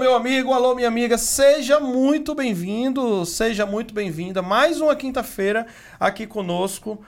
Meu amigo, alô, minha amiga, seja muito bem-vindo, seja muito bem-vinda. Mais uma quinta-feira aqui conosco,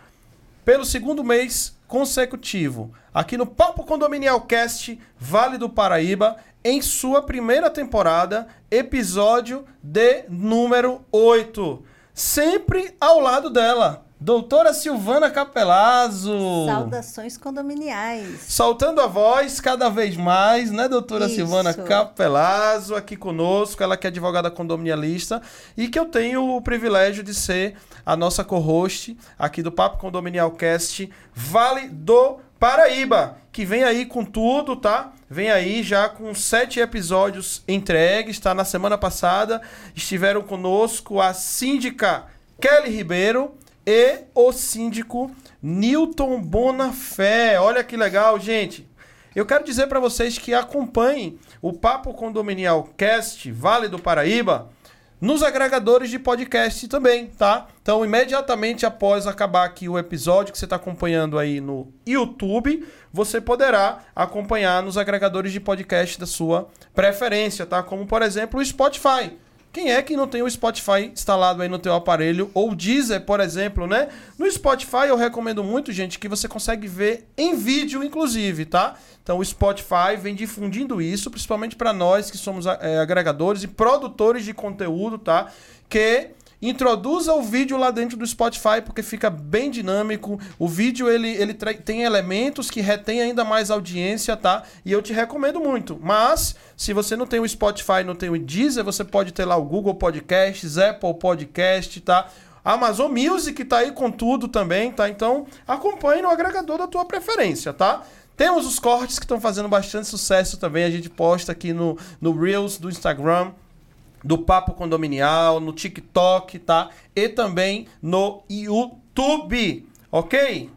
pelo segundo mês consecutivo, aqui no Papo Condominial Cast Vale do Paraíba, em sua primeira temporada, episódio de número 8. Sempre ao lado dela, Doutora Silvana Capelazzo. Saudações condominiais. Soltando a voz cada vez mais, né, doutora Isso. Silvana Capelazzo, aqui conosco, ela que é advogada condominialista e que eu tenho o privilégio de ser a nossa co-host aqui do Papo Condominial Cast Vale do Paraíba, que vem aí com tudo, tá? Vem aí já com sete episódios entregues, tá? Na semana passada estiveram conosco a síndica Kelly Ribeiro e o síndico Newton Bonafé. Olha que legal, gente. Eu quero dizer para vocês que acompanhem o Papo Condominial Cast Vale do Paraíba nos agregadores de podcast também, tá? Então, imediatamente após acabar aqui o episódio que você está acompanhando aí no YouTube, você poderá acompanhar nos agregadores de podcast da sua preferência, tá? Como, por exemplo, o Spotify. Quem é que não tem o Spotify instalado aí no teu aparelho? Ou o Deezer, por exemplo, né? No Spotify eu recomendo muito, gente, que você consegue ver em vídeo, inclusive, tá? Então o Spotify vem difundindo isso, principalmente para nós que somos é, agregadores e produtores de conteúdo, tá? Que introduza o vídeo lá dentro do Spotify porque fica bem dinâmico. O vídeo ele, ele tem elementos que retém ainda mais audiência, tá? E eu te recomendo muito. Mas se você não tem o Spotify, não tem o Deezer, você pode ter lá o Google Podcasts, Apple Podcast, tá? Amazon Music tá aí com tudo também, tá? Então acompanhe no agregador da tua preferência, tá? Temos os cortes que estão fazendo bastante sucesso também. A gente posta aqui no, no Reels do Instagram do Papo Condominial, no TikTok, tá? E também no YouTube, ok?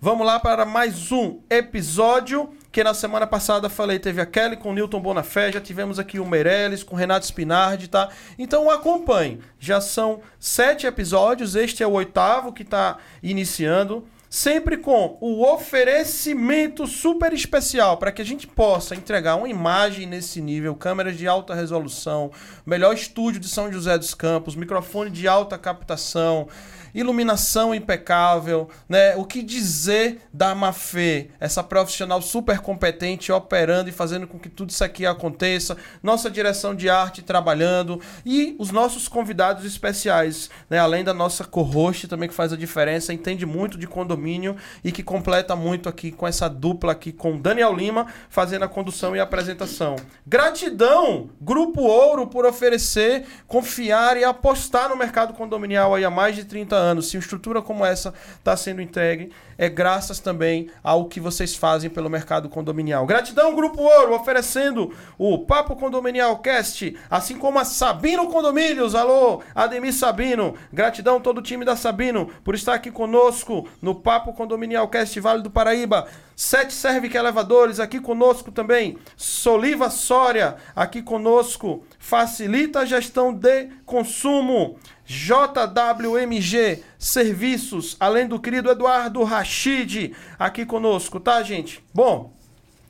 Vamos lá para mais um episódio que na semana passada falei, teve a Kelly com o Newton Bonafé, já tivemos aqui o Meirelles com o Renato Spinardi, tá? Então acompanhe, já são sete episódios, este é o oitavo que está iniciando sempre com o oferecimento super especial para que a gente possa entregar uma imagem nesse nível, câmeras de alta resolução, melhor estúdio de São José dos Campos, microfone de alta captação, iluminação impecável, né? O que dizer da Mafê, essa profissional super competente operando e fazendo com que tudo isso aqui aconteça, nossa direção de arte trabalhando e os nossos convidados especiais, né? Além da nossa co-host também que faz a diferença, entende muito de condomínio e que completa muito aqui com essa dupla aqui com Daniel Lima fazendo a condução e a apresentação. Gratidão, Grupo Ouro por oferecer, confiar e apostar no mercado condominial aí há mais de 30 anos anos, se uma estrutura como essa está sendo entregue, é graças também ao que vocês fazem pelo mercado condominial. Gratidão, Grupo Ouro, oferecendo o Papo Condominial Cast, assim como a Sabino Condomínios. Alô, Ademir Sabino. Gratidão todo o time da Sabino por estar aqui conosco no Papo Condominial Cast Vale do Paraíba. Sete Servic Elevadores aqui conosco também. Soliva Sória aqui conosco. Facilita a gestão de consumo. JWMG Serviços, além do querido Eduardo Rachid aqui conosco, tá, gente? Bom,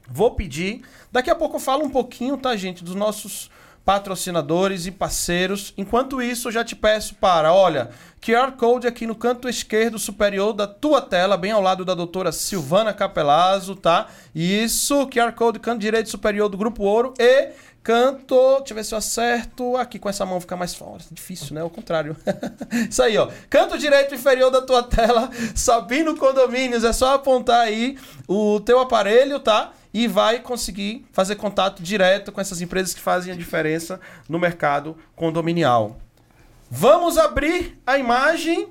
vou pedir. Daqui a pouco eu falo um pouquinho, tá, gente, dos nossos patrocinadores e parceiros. Enquanto isso, eu já te peço para, olha, QR Code aqui no canto esquerdo superior da tua tela, bem ao lado da doutora Silvana Capelazzo, tá? Isso, QR Code canto direito superior do Grupo Ouro e Canto, deixa eu ver se eu acerto. Aqui com essa mão fica mais forte. Difícil, né? O contrário. Isso aí, ó. Canto direito inferior da tua tela, Sabino Condomínios. É só apontar aí o teu aparelho, tá? E vai conseguir fazer contato direto com essas empresas que fazem a diferença no mercado condominial. Vamos abrir a imagem.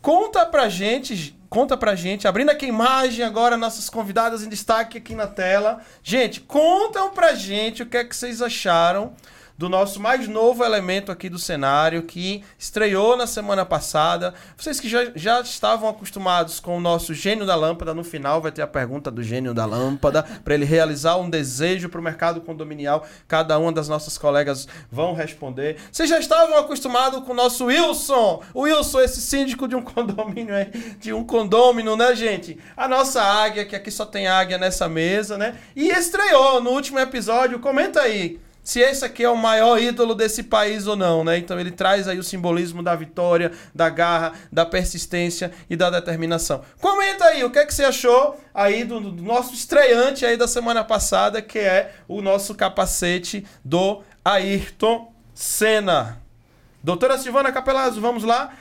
Conta pra gente, conta pra gente, abrindo aqui a imagem agora, nossas convidadas em destaque aqui na tela. Gente, contam pra gente o que é que vocês acharam do nosso mais novo elemento aqui do cenário, que estreou na semana passada. Vocês que já, já estavam acostumados com o nosso gênio da lâmpada, no final vai ter a pergunta do gênio da lâmpada, para ele realizar um desejo para o mercado condominial. Cada uma das nossas colegas vão responder. Vocês já estavam acostumados com o nosso Wilson? O Wilson, esse síndico de um condomínio de um condômino, né, gente? A nossa águia, que aqui só tem águia nessa mesa, né? E estreou no último episódio. Comenta aí. Se esse aqui é o maior ídolo desse país ou não, né? Então ele traz aí o simbolismo da vitória, da garra, da persistência e da determinação. Comenta aí, o que é que você achou aí do, do nosso estreante aí da semana passada, que é o nosso capacete do Ayrton Senna. Doutora Silvana Capelazzo, vamos lá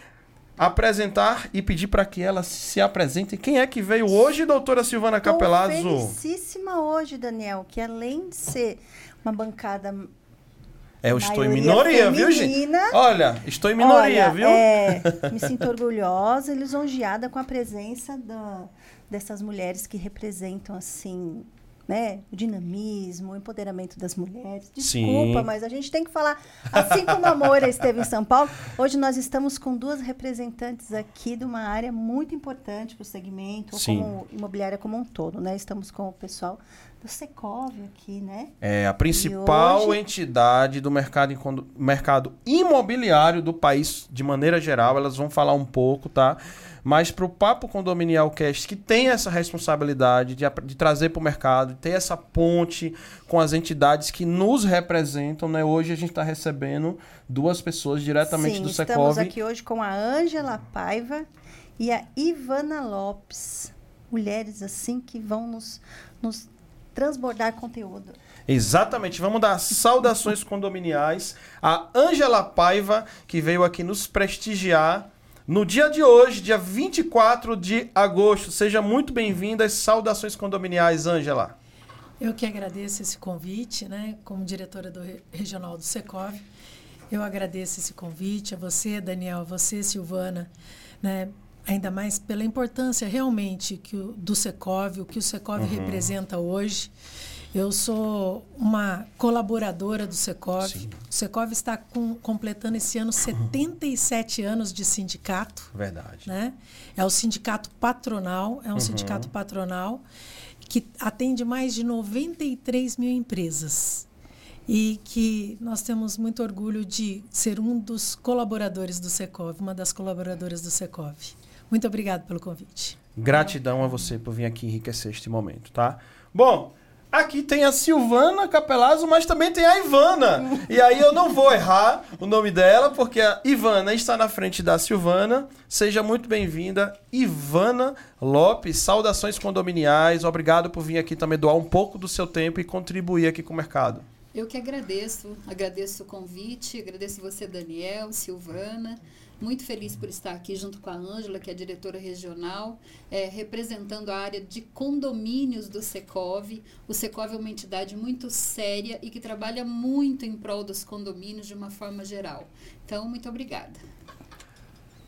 apresentar e pedir para que ela se apresente. Quem é que veio hoje, doutora Silvana Capelazzo? felicíssima hoje, Daniel, que além de ser uma bancada é, eu estou em minoria, feminina, viu, gente? Olha, estou em minoria, olha, viu? É, me sinto orgulhosa e lisonjeada com a presença da, dessas mulheres que representam, assim, né, o dinamismo, o empoderamento das mulheres. Desculpa, Sim. mas a gente tem que falar. Assim como a Moura esteve em São Paulo, hoje nós estamos com duas representantes aqui de uma área muito importante para o segmento, Sim. como imobiliária como um todo, né? Estamos com o pessoal do Secov aqui, né? É a principal hoje- entidade do mercado, mercado imobiliário do país de maneira geral. Elas vão falar um pouco, tá? Mas para o Papo Condominial Cast, que tem essa responsabilidade de, de trazer para o mercado, de ter essa ponte com as entidades que nos representam, né? Hoje a gente está recebendo duas pessoas diretamente Sim, do estamos Secov. aqui hoje com a Ângela Paiva e a Ivana Lopes. Mulheres assim que vão nos, nos transbordar conteúdo. Exatamente. Vamos dar saudações condominiais a Ângela Paiva, que veio aqui nos prestigiar no dia de hoje, dia 24 de agosto. Seja muito bem-vinda às saudações condominiais, Ângela. Eu que agradeço esse convite, né? Como diretora do Re- regional do Secov, eu agradeço esse convite a você, Daniel, a você, Silvana, né? Ainda mais pela importância realmente que o, do Secov, o que o Secov representa hoje. Eu sou uma colaboradora do Secov. Sim. O Secov está com- completando esse ano 77 anos de sindicato Verdade. né? É o sindicato patronal, é um sindicato patronal que atende mais de 93 mil empresas e que nós temos muito orgulho de ser um dos colaboradores do Secov, uma das colaboradoras do Secov. Muito obrigada pelo convite. Gratidão a você por vir aqui enriquecer este momento, tá? Bom, aqui tem a Silvana Capelazzo, mas também tem a Ivana. E aí eu não vou errar o nome dela, porque a Ivana está na frente da Silvana. Seja muito bem-vinda, Ivana Lopes. Saudações condominiais. Obrigado por vir aqui também doar um pouco do seu tempo e contribuir aqui com o mercado. Eu que agradeço, agradeço o convite, agradeço você, Daniel, Silvana. Muito feliz por estar aqui junto com a Ângela, que é diretora regional, eh, representando a área de condomínios do Secov. O Secov é uma entidade muito séria e que trabalha muito em prol dos condomínios de uma forma geral. Então, muito obrigada.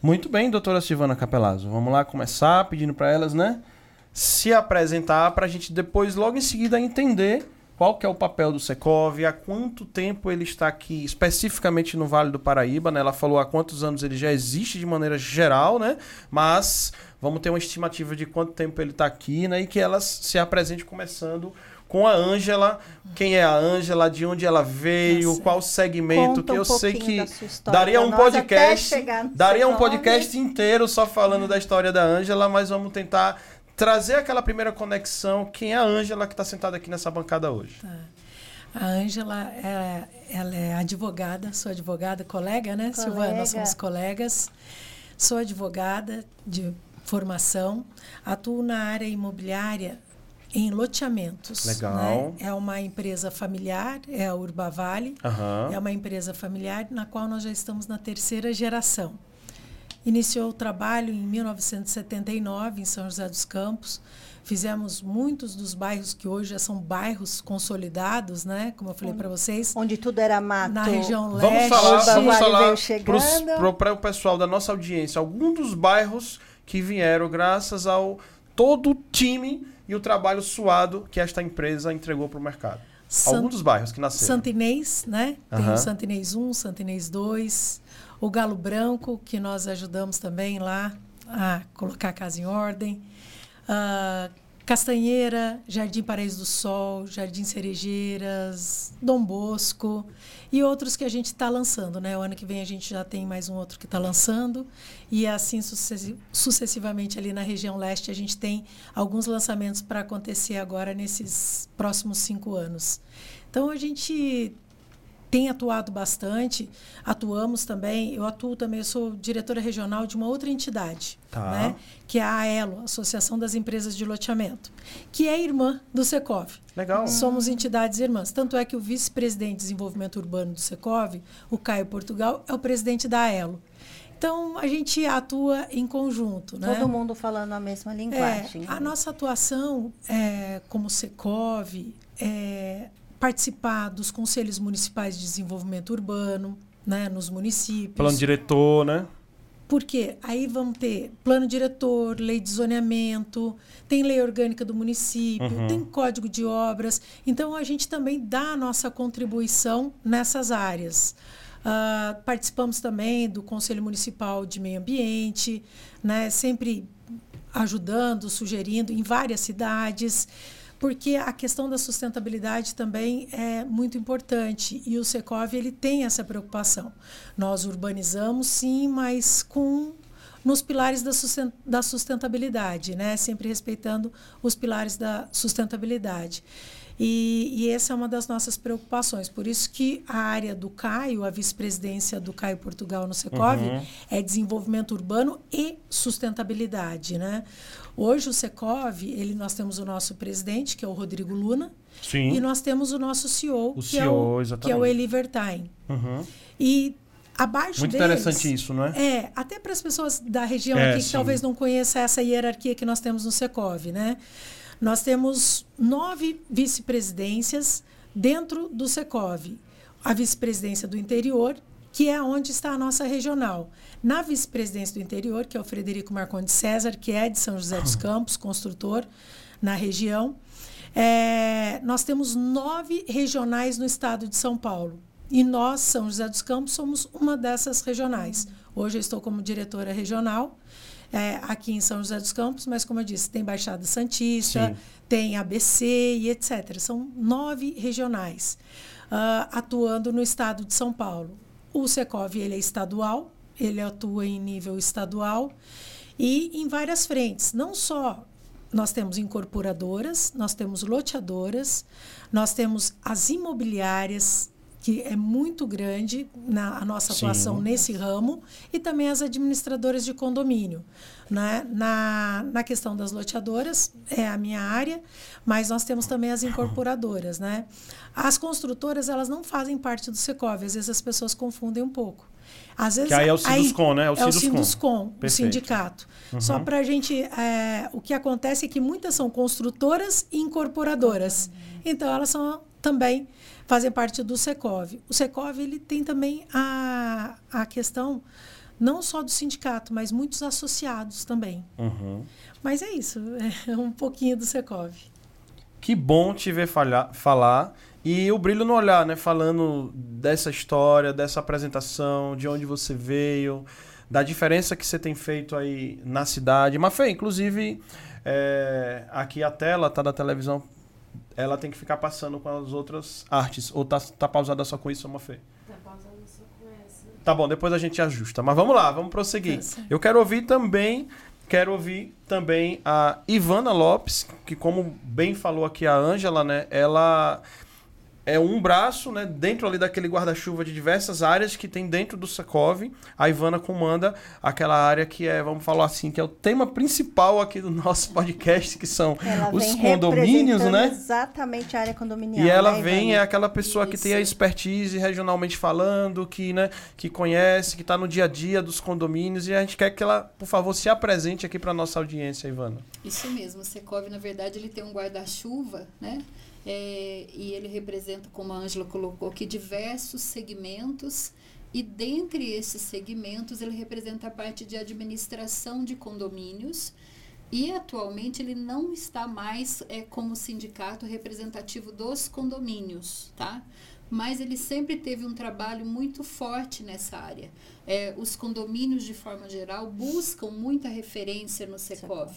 Muito bem, doutora Silvana Capelazzo. Vamos lá começar pedindo para elas, né? Se apresentar para a gente depois, logo em seguida, entender qual que é o papel do Secov, há quanto tempo ele está aqui, especificamente no Vale do Paraíba, né? Ela falou há quantos anos ele já existe de maneira geral, né? Mas vamos ter uma estimativa de quanto tempo ele está aqui, né? E que elas se apresente começando com a Ângela. Quem é a Ângela? De onde ela veio? Nossa. Qual segmento? Conta que um eu sei pouquinho que daria um podcast, daria um podcast inteiro só falando da história da Ângela, mas vamos tentar trazer aquela primeira conexão. Quem é a Ângela que está sentada aqui nessa bancada hoje? A Ângela, é, ela é advogada, sou advogada, colega, né, Silvana? Nós somos colegas. Sou advogada de formação, atuo na área imobiliária em loteamentos. Legal. né? É uma empresa familiar, é a Urbavale. Aham. É uma empresa familiar na qual nós já estamos na terceira geração. Iniciou o trabalho em 1979 em São José dos Campos. Fizemos muitos dos bairros que hoje já são bairros consolidados, né? Como eu falei para vocês, Onde tudo era mato. na região Vamos leste. falar, vamos falar para o pessoal da nossa audiência, alguns dos bairros que vieram graças ao todo o time e o trabalho suado que esta empresa entregou para o mercado. Sant- Alguns dos bairros que nasceram. Santo Inês, né? Tem Aham. o Santo Inês 1, Santo Inês 2, o Galo Branco, que nós ajudamos também lá a colocar a casa em ordem. Ah, Castanheira, Jardim Paraíso do Sol, Jardim Cerejeiras, Dom Bosco e outros que a gente está lançando, né? O ano que vem a gente já tem mais um outro que está lançando e assim sucessi- sucessivamente ali na região leste a gente tem alguns lançamentos para acontecer agora nesses próximos cinco anos. Então a gente tem atuado bastante, atuamos também, eu atuo também, eu sou diretora regional de uma outra entidade, Tá. né? que é a AELO, Associação das Empresas de Loteamento, que é irmã do Secov. Legal. Somos entidades irmãs. Tanto é que o vice-presidente de desenvolvimento urbano do Secov, o Caio Portugal, é o presidente da AELO. Então, a gente atua em conjunto. Né? Todo mundo falando a mesma linguagem. É, a nossa atuação é, como Secov é participar dos conselhos municipais de desenvolvimento urbano, né, nos municípios. Plano diretor, né? Porque aí vamos ter plano diretor, lei de zoneamento, tem lei orgânica do município, Uhum. tem código de obras. Então a gente também dá a nossa contribuição nessas áreas. Ah, participamos também do Conselho Municipal de Meio Ambiente, né, sempre ajudando, sugerindo em várias cidades, porque a questão da sustentabilidade também é muito importante e o Secov ele tem essa preocupação. Nós urbanizamos sim, mas com nos pilares da, susten- da sustentabilidade, né? Sempre respeitando os pilares da sustentabilidade. E, e essa é uma das nossas preocupações. Por isso que a área do Caio, a vice-presidência do Caio Portugal no Secov, Uhum. é desenvolvimento urbano e sustentabilidade, né? Hoje o Secov, ele, nós temos o nosso presidente, que é o Rodrigo Luna, Sim. e nós temos o nosso CEO, O que, é CEO, o, que é o Eli Vertain. Uhum. E abaixo Muito deles... interessante isso, não é? É, até para as pessoas da região É, aqui que sim. talvez não conheçam essa hierarquia que nós temos no Secov, né? Nós temos nove vice-presidências dentro do Secov. A vice-presidência do interior, que é onde está a nossa regional. Na vice-presidência do interior, que é o Frederico Marcondes César, que é de São José dos Campos, construtor na região, é, nós temos nove regionais no estado de São Paulo. E nós, São José dos Campos, somos uma dessas regionais. Hoje eu estou como diretora regional é, aqui em São José dos Campos, mas como eu disse, tem Baixada Santista, Sim. tem ABC e etc. São nove regionais ah, atuando no estado de São Paulo. O Secov ele é estadual, ele atua em nível estadual e em várias frentes, não só nós temos incorporadoras, nós temos loteadoras, nós temos as imobiliárias, que é muito grande na a nossa Sim. atuação nesse ramo, e também as administradoras de condomínio. Né? Na, na questão das loteadoras, é a minha área, mas nós temos também as incorporadoras. Né? As construtoras, elas não fazem parte do Secov, às vezes as pessoas confundem um pouco. Às vezes, Que aí é o Sinduscom, né? É o É o Sinduscom. Sinduscom, o Perfeito. sindicato. Só para a gente. é, o que acontece é que muitas são construtoras e incorporadoras. Então, elas são também fazem parte do Secov. O Secov ele tem também a, a questão não só do sindicato, mas muitos associados também. Uhum. Mas é isso, é um pouquinho do Secov. Que bom te ver falhar, falar. E o brilho no olhar, né? Falando dessa história, dessa apresentação, de onde você veio, da diferença que você tem feito aí na cidade. Mafê, inclusive, é, aqui a tela tá da televisão, ela tem que ficar passando com as outras artes. Ou tá, tá pausada só com isso, Mafê? Tá bom, depois a gente ajusta. Mas vamos lá, vamos prosseguir. Tá. Eu quero ouvir também, quero ouvir também a Ivana Lopes, que como bem falou aqui a Ângela, né, ela é um braço, né, dentro ali daquele guarda-chuva de diversas áreas que tem dentro do Secov. A Ivana comanda aquela área que é, vamos falar assim, que é o tema principal aqui do nosso podcast, que são Ela os vem condomínios, né? Exatamente a área condominial. E ela né, vem, é aquela pessoa que tem a Isso. expertise regionalmente falando, que, né, que conhece, que está no dia a dia dos condomínios, e a gente quer que ela, por favor, se apresente aqui para nossa audiência, Ivana. Isso mesmo, o Secov, na verdade, ele tem um guarda-chuva, né? É, e ele representa, como a Ângela colocou aqui, diversos segmentos. E dentre esses segmentos, ele representa a parte de administração de condomínios. E atualmente ele não está mais é, como sindicato representativo dos condomínios, tá? Mas ele sempre teve um trabalho muito forte nessa área. É, os condomínios, de forma geral, buscam muita referência no Secov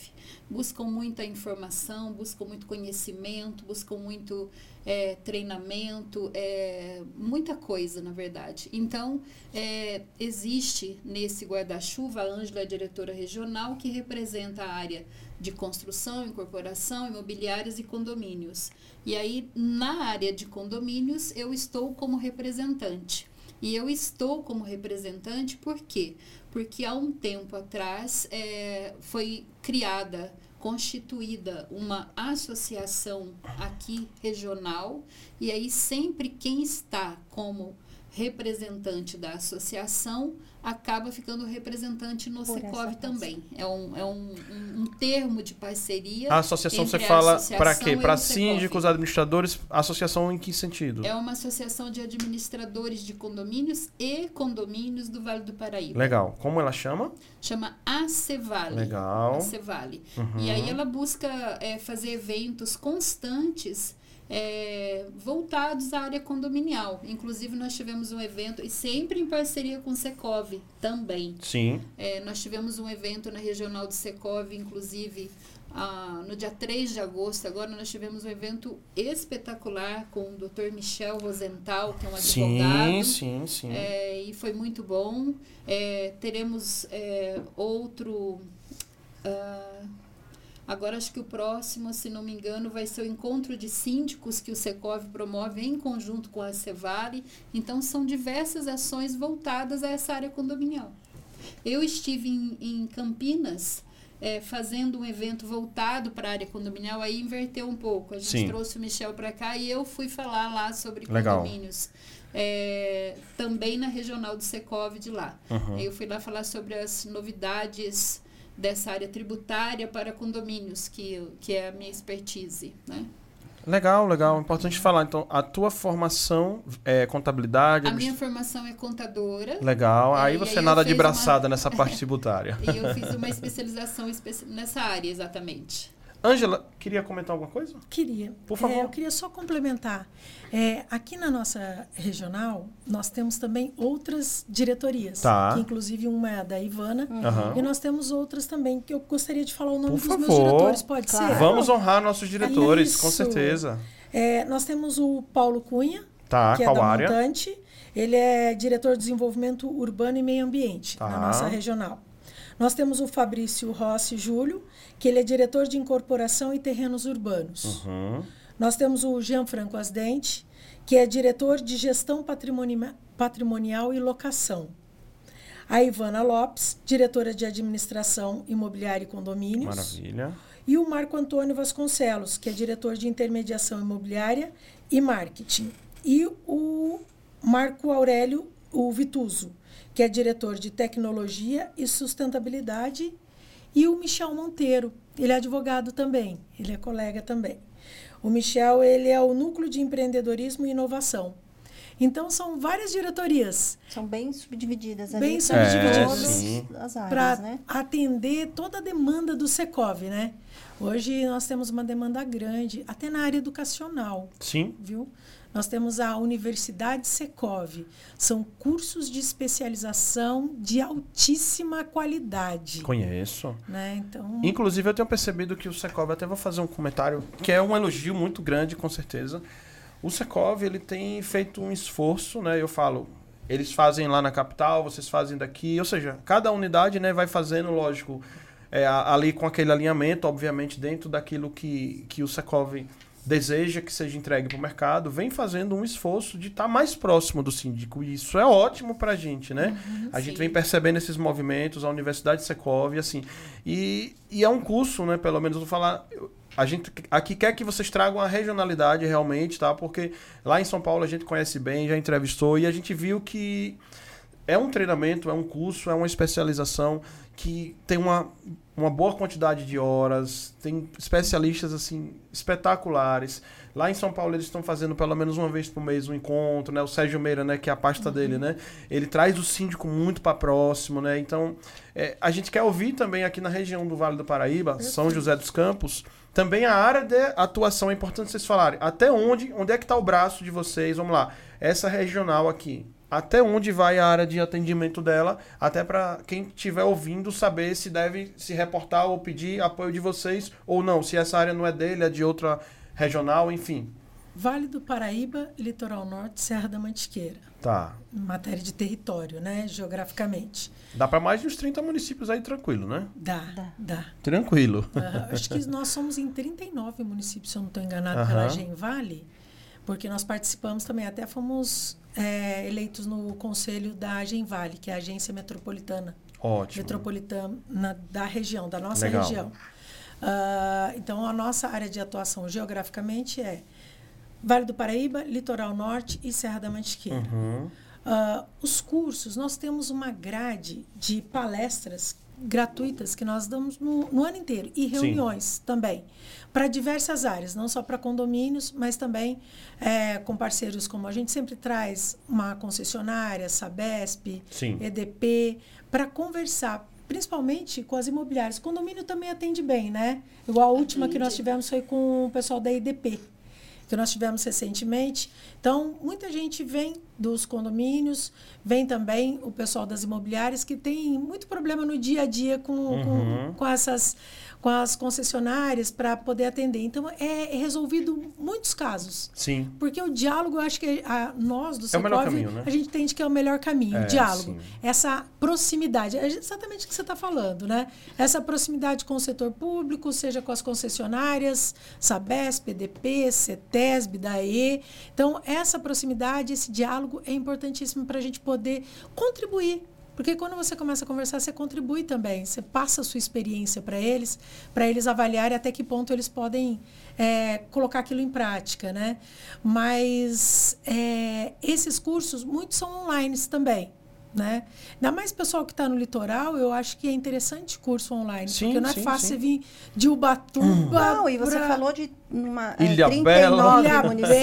buscam muita informação, buscam muito conhecimento, buscam muito é, treinamento, é, muita coisa, na verdade. Então, é, existe nesse guarda-chuva, a Ângela é diretora regional, que representa a área de construção, incorporação, imobiliárias e condomínios. E aí, na área de condomínios, eu estou como representante. E eu estou como representante por quê? Porque há um tempo atrás é, foi criada constituída uma associação aqui regional e aí sempre quem está como representante da associação acaba ficando representante no Por Secov também. É um, é um, um, um termo de parceria. A associação você a fala para quê? Para síndicos, administradores, associação em que sentido? É uma associação de administradores de condomínios e condomínios do Vale do Paraíba. Legal. Como ela chama? Chama ACEVALE. Legal. ACEVALE. Uhum. E aí ela busca é, fazer eventos constantes é, voltados à área condominial. Inclusive, nós tivemos um evento, e sempre em parceria com o Secov também. Sim. É, nós tivemos um evento na regional do Secov, inclusive, ah, no dia 3 de agosto. Agora, nós tivemos um evento espetacular com o Dr. Michel Rosenthal, que é um Sim, advogado. sim, sim. É, e foi muito bom. É, teremos é, outro. ah, agora acho que o próximo, se não me engano, vai ser o encontro de síndicos que o Secov promove em conjunto com a Cevale. Então são diversas ações voltadas a essa área condominial. Eu estive em, em Campinas é, fazendo um evento voltado para a área condominial, aí inverteu um pouco. A gente Sim. trouxe o Michel para cá e eu fui falar lá sobre Legal. condomínios. É, também na regional do Secov de lá. Uhum. Eu fui lá falar sobre as novidades dessa área tributária para condomínios, que, que é a minha expertise. Né? Legal, legal. Importante falar. Então, a tua formação é contabilidade. A minha formação é contadora. Legal. É, Aí você aí nada de braçada uma- nessa parte tributária. E eu fiz uma especialização especi- nessa área, exatamente. Ângela, queria comentar alguma coisa? Queria. Por favor. É, eu queria só complementar. É, aqui na nossa regional, nós temos também outras diretorias. Tá. Que inclusive uma é a da Ivana. Aham. E nós temos outras também, que eu gostaria de falar o nome Por dos meus favor. diretores, pode Claro. ser? Vamos honrar nossos diretores, com certeza. É, nós temos o Paulo Cunha, Tá, que é da área? Montante. Ele é diretor de desenvolvimento urbano e meio ambiente Tá. na nossa regional. Nós temos o Fabrício Rossi Júlio, que ele é diretor de incorporação e terrenos urbanos. Uhum. Nós temos o Jean Franco Asdente, que é diretor de gestão patrimoni- patrimonial e locação. A Ivana Lopes, diretora de administração imobiliária e condomínios. Maravilha. E o Marco Antônio Vasconcelos, que é diretor de intermediação imobiliária e marketing. E o Marco Aurélio o Vituso, que é diretor de tecnologia e sustentabilidade. E o Michel Monteiro, ele é advogado também, ele é colega também. O Michel, ele é o núcleo de empreendedorismo e inovação. Então são várias diretorias São bem subdivididas ali. Bem subdivididas. É, sim. as para né? atender toda a demanda do Secov, né? Hoje nós temos uma demanda grande, até na área educacional, Sim. viu? Nós temos a Universidade Secov. São cursos de especialização de altíssima qualidade, Conheço. né? Então, Inclusive, eu tenho percebido que o Secov, até vou fazer um comentário, que é um elogio muito grande, com certeza. O Secov, ele tem feito um esforço, né? Eu falo, eles fazem lá na capital, vocês fazem daqui, ou seja, cada unidade, né, vai fazendo, lógico, é, ali com aquele alinhamento, obviamente, dentro daquilo que, que o Secov deseja que seja entregue para o mercado, vem fazendo um esforço de estar mais próximo do síndico. E isso é ótimo para a gente, né? a gente sim. vem percebendo esses movimentos, a Universidade Secov, assim. E, e é um curso, né? Pelo menos eu vou falar. A gente aqui quer que vocês tragam a regionalidade realmente, tá? Porque lá em São Paulo a gente conhece bem, já entrevistou e a gente viu que é um treinamento, é um curso, é uma especialização que tem uma, uma boa quantidade de horas, tem especialistas assim espetaculares. Lá em São Paulo eles estão fazendo pelo menos uma vez por mês um encontro, né? O Sérgio Meira, né, que é a pasta dele, né? Ele traz o síndico muito para próximo, né? Então, é, a gente quer ouvir também aqui na região do Vale do Paraíba, São José dos Campos, também a área de atuação é importante vocês falarem. Até onde, onde é que está o braço de vocês? Vamos lá. Essa regional aqui. Até onde vai a área de atendimento dela? Até para quem estiver ouvindo saber se deve se reportar ou pedir apoio de vocês ou não. Se essa área não é dele, é de outra regional, enfim. Vale do Paraíba, Litoral Norte, Serra da Mantiqueira. Tá. Em matéria de território, né? Geograficamente. Dá para mais de uns 30 municípios aí tranquilo, né? Dá, Dá. dá. Tranquilo. Aham, acho que nós somos em 39 municípios, se eu não estou enganado, Aham. pela Gen Vale, porque nós participamos também, até fomos é, eleitos no conselho da Gen Vale, que é a agência metropolitana, Ótimo. metropolitana da região, da nossa Legal. região. Ah, então, a nossa área de atuação geograficamente é Vale do Paraíba, Litoral Norte e Serra da Mantiqueira. Uhum. Ah, os cursos, nós temos uma grade de palestras gratuitas que nós damos no, no ano inteiro e reuniões também para diversas áreas, não só para condomínios, mas também eh, com parceiros como a gente sempre traz uma concessionária, Sabesp, Sim. EDP, para conversar principalmente com as imobiliárias. Condomínio também atende bem, né? Igual a última que nós tivemos foi com o pessoal da EDP que nós tivemos recentemente. Então, muita gente vem dos condomínios, vem também o pessoal das imobiliárias que tem muito problema no dia a dia com, Uhum. com, com essas com as concessionárias para poder atender. Então, é, é resolvido muitos casos. Sim. Porque o diálogo, eu acho que a, nós do É Secov, caminho, né? a gente entende que é o melhor caminho, É, o diálogo. sim. Essa proximidade, é exatamente o que você está falando, né? Essa proximidade com o setor público, seja com as concessionárias, Sabesp, EDP, CETESB, DAE. Então, essa proximidade, esse diálogo é importantíssimo para a gente poder contribuir porque quando você começa a conversar, você contribui também. Você passa a sua experiência para eles, para eles avaliarem até que ponto eles podem é, colocar aquilo em prática, né? Mas é, esses cursos, muitos são online também. Né? Ainda mais pessoal que está no litoral, eu acho que é interessante curso online. Sim, porque não é sim, fácil sim. você vir de Ubatuba. Não, e você pra- falou de uma, é, Ilha 39 Bela. Ilha municípios,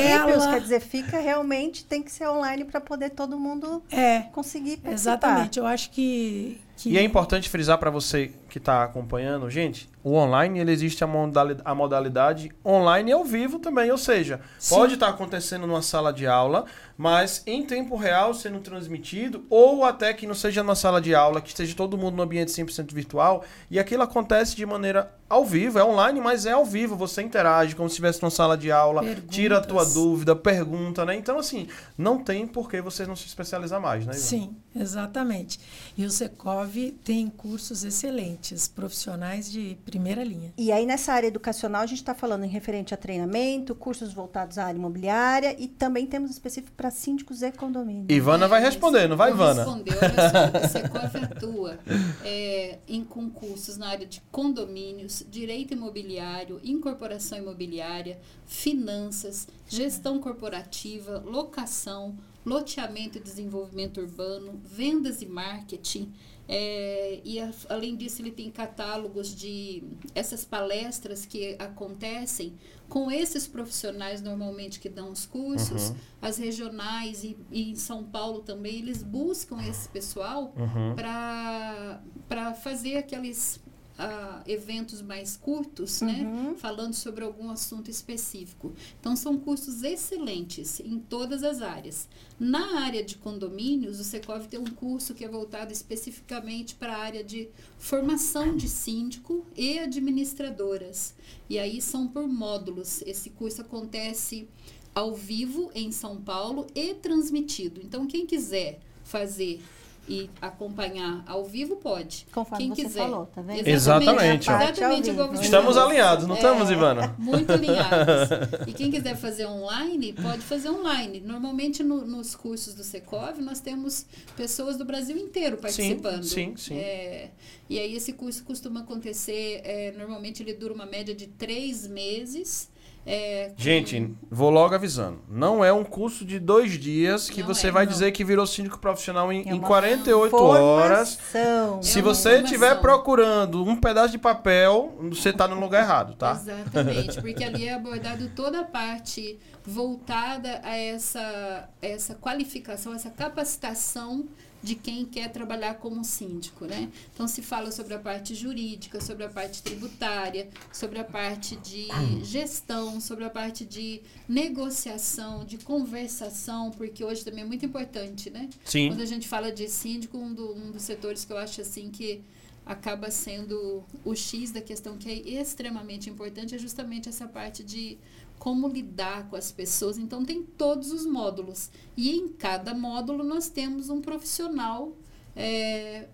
Bela. quer dizer, fica realmente, tem que ser online para poder todo mundo É, conseguir participar. exatamente. Eu acho que. Que E é importante frisar para você que está acompanhando, gente, o online ele existe a modalidade, a modalidade online e ao vivo também, ou seja, Sim. pode estar acontecendo numa sala de aula, mas em tempo real sendo transmitido, ou até que não seja numa sala de aula, que esteja todo mundo no ambiente 100% virtual, e aquilo acontece de maneira ao vivo, é online, mas é ao vivo, você interage como se estivesse numa sala de aula, Perguntas. tira a tua dúvida, pergunta, né? Então assim, não tem por que você não se especializar mais, né? Ivan? Sim, exatamente. E o Secov tem cursos excelentes, profissionais de primeira linha. E aí, nessa área educacional, a gente está falando em referente a treinamento, cursos voltados à área imobiliária e também temos específico para síndicos e condomínios. Ivana vai responder, não vai, Ivana? responder. Olha só, o Secov atua é, em concursos na área de condomínios, direito imobiliário, incorporação imobiliária, finanças, gestão corporativa, locação, loteamento e desenvolvimento urbano, vendas e marketing. É, e a- além disso, ele tem catálogos de essas palestras que acontecem com esses profissionais normalmente que dão os cursos, as regionais e, e em São Paulo também, eles buscam esse pessoal Uhum. para fazer aqueles ah, eventos mais curtos, Uhum. né? Falando sobre algum assunto específico. Então, são cursos excelentes em todas as áreas. Na área de condomínios, o Secov tem um curso que é voltado especificamente para a área de formação de síndico e administradoras. E aí são por módulos. Esse curso acontece ao vivo em São Paulo e transmitido. Então, quem quiser fazer e acompanhar ao vivo pode. Conforme Quem você quiser. falou, tá vendo? Exatamente. Ao Exatamente igual você Estamos falou. alinhados, não É, estamos, Ivana? Muito alinhados. E quem quiser fazer online, pode fazer online. Normalmente no- nos cursos do Secov, nós temos pessoas do Brasil inteiro participando. sim, sim. É, e aí esse curso costuma acontecer, é, normalmente ele dura uma média de três meses. É, Gente, vou logo avisando. Não é um curso de dois dias que Não você é, vai não. dizer que virou síndico profissional em, É em uma 48 horas. Formação. Se É você estiver procurando um pedaço de papel, você está no lugar errado, tá? Exatamente, porque ali é abordado toda a parte voltada a essa, essa qualificação, essa capacitação de quem quer trabalhar como síndico, né? Então se fala sobre a parte jurídica, sobre a parte tributária, sobre a parte de gestão, sobre a parte de negociação, de conversação, porque hoje também é muito importante, né? Sim. Quando a gente fala de síndico, um, do- um dos setores que eu acho assim que acaba sendo o X da questão que é extremamente importante, é justamente essa parte de como lidar com as pessoas. Então, tem todos os módulos. E em cada módulo nós temos um profissional é,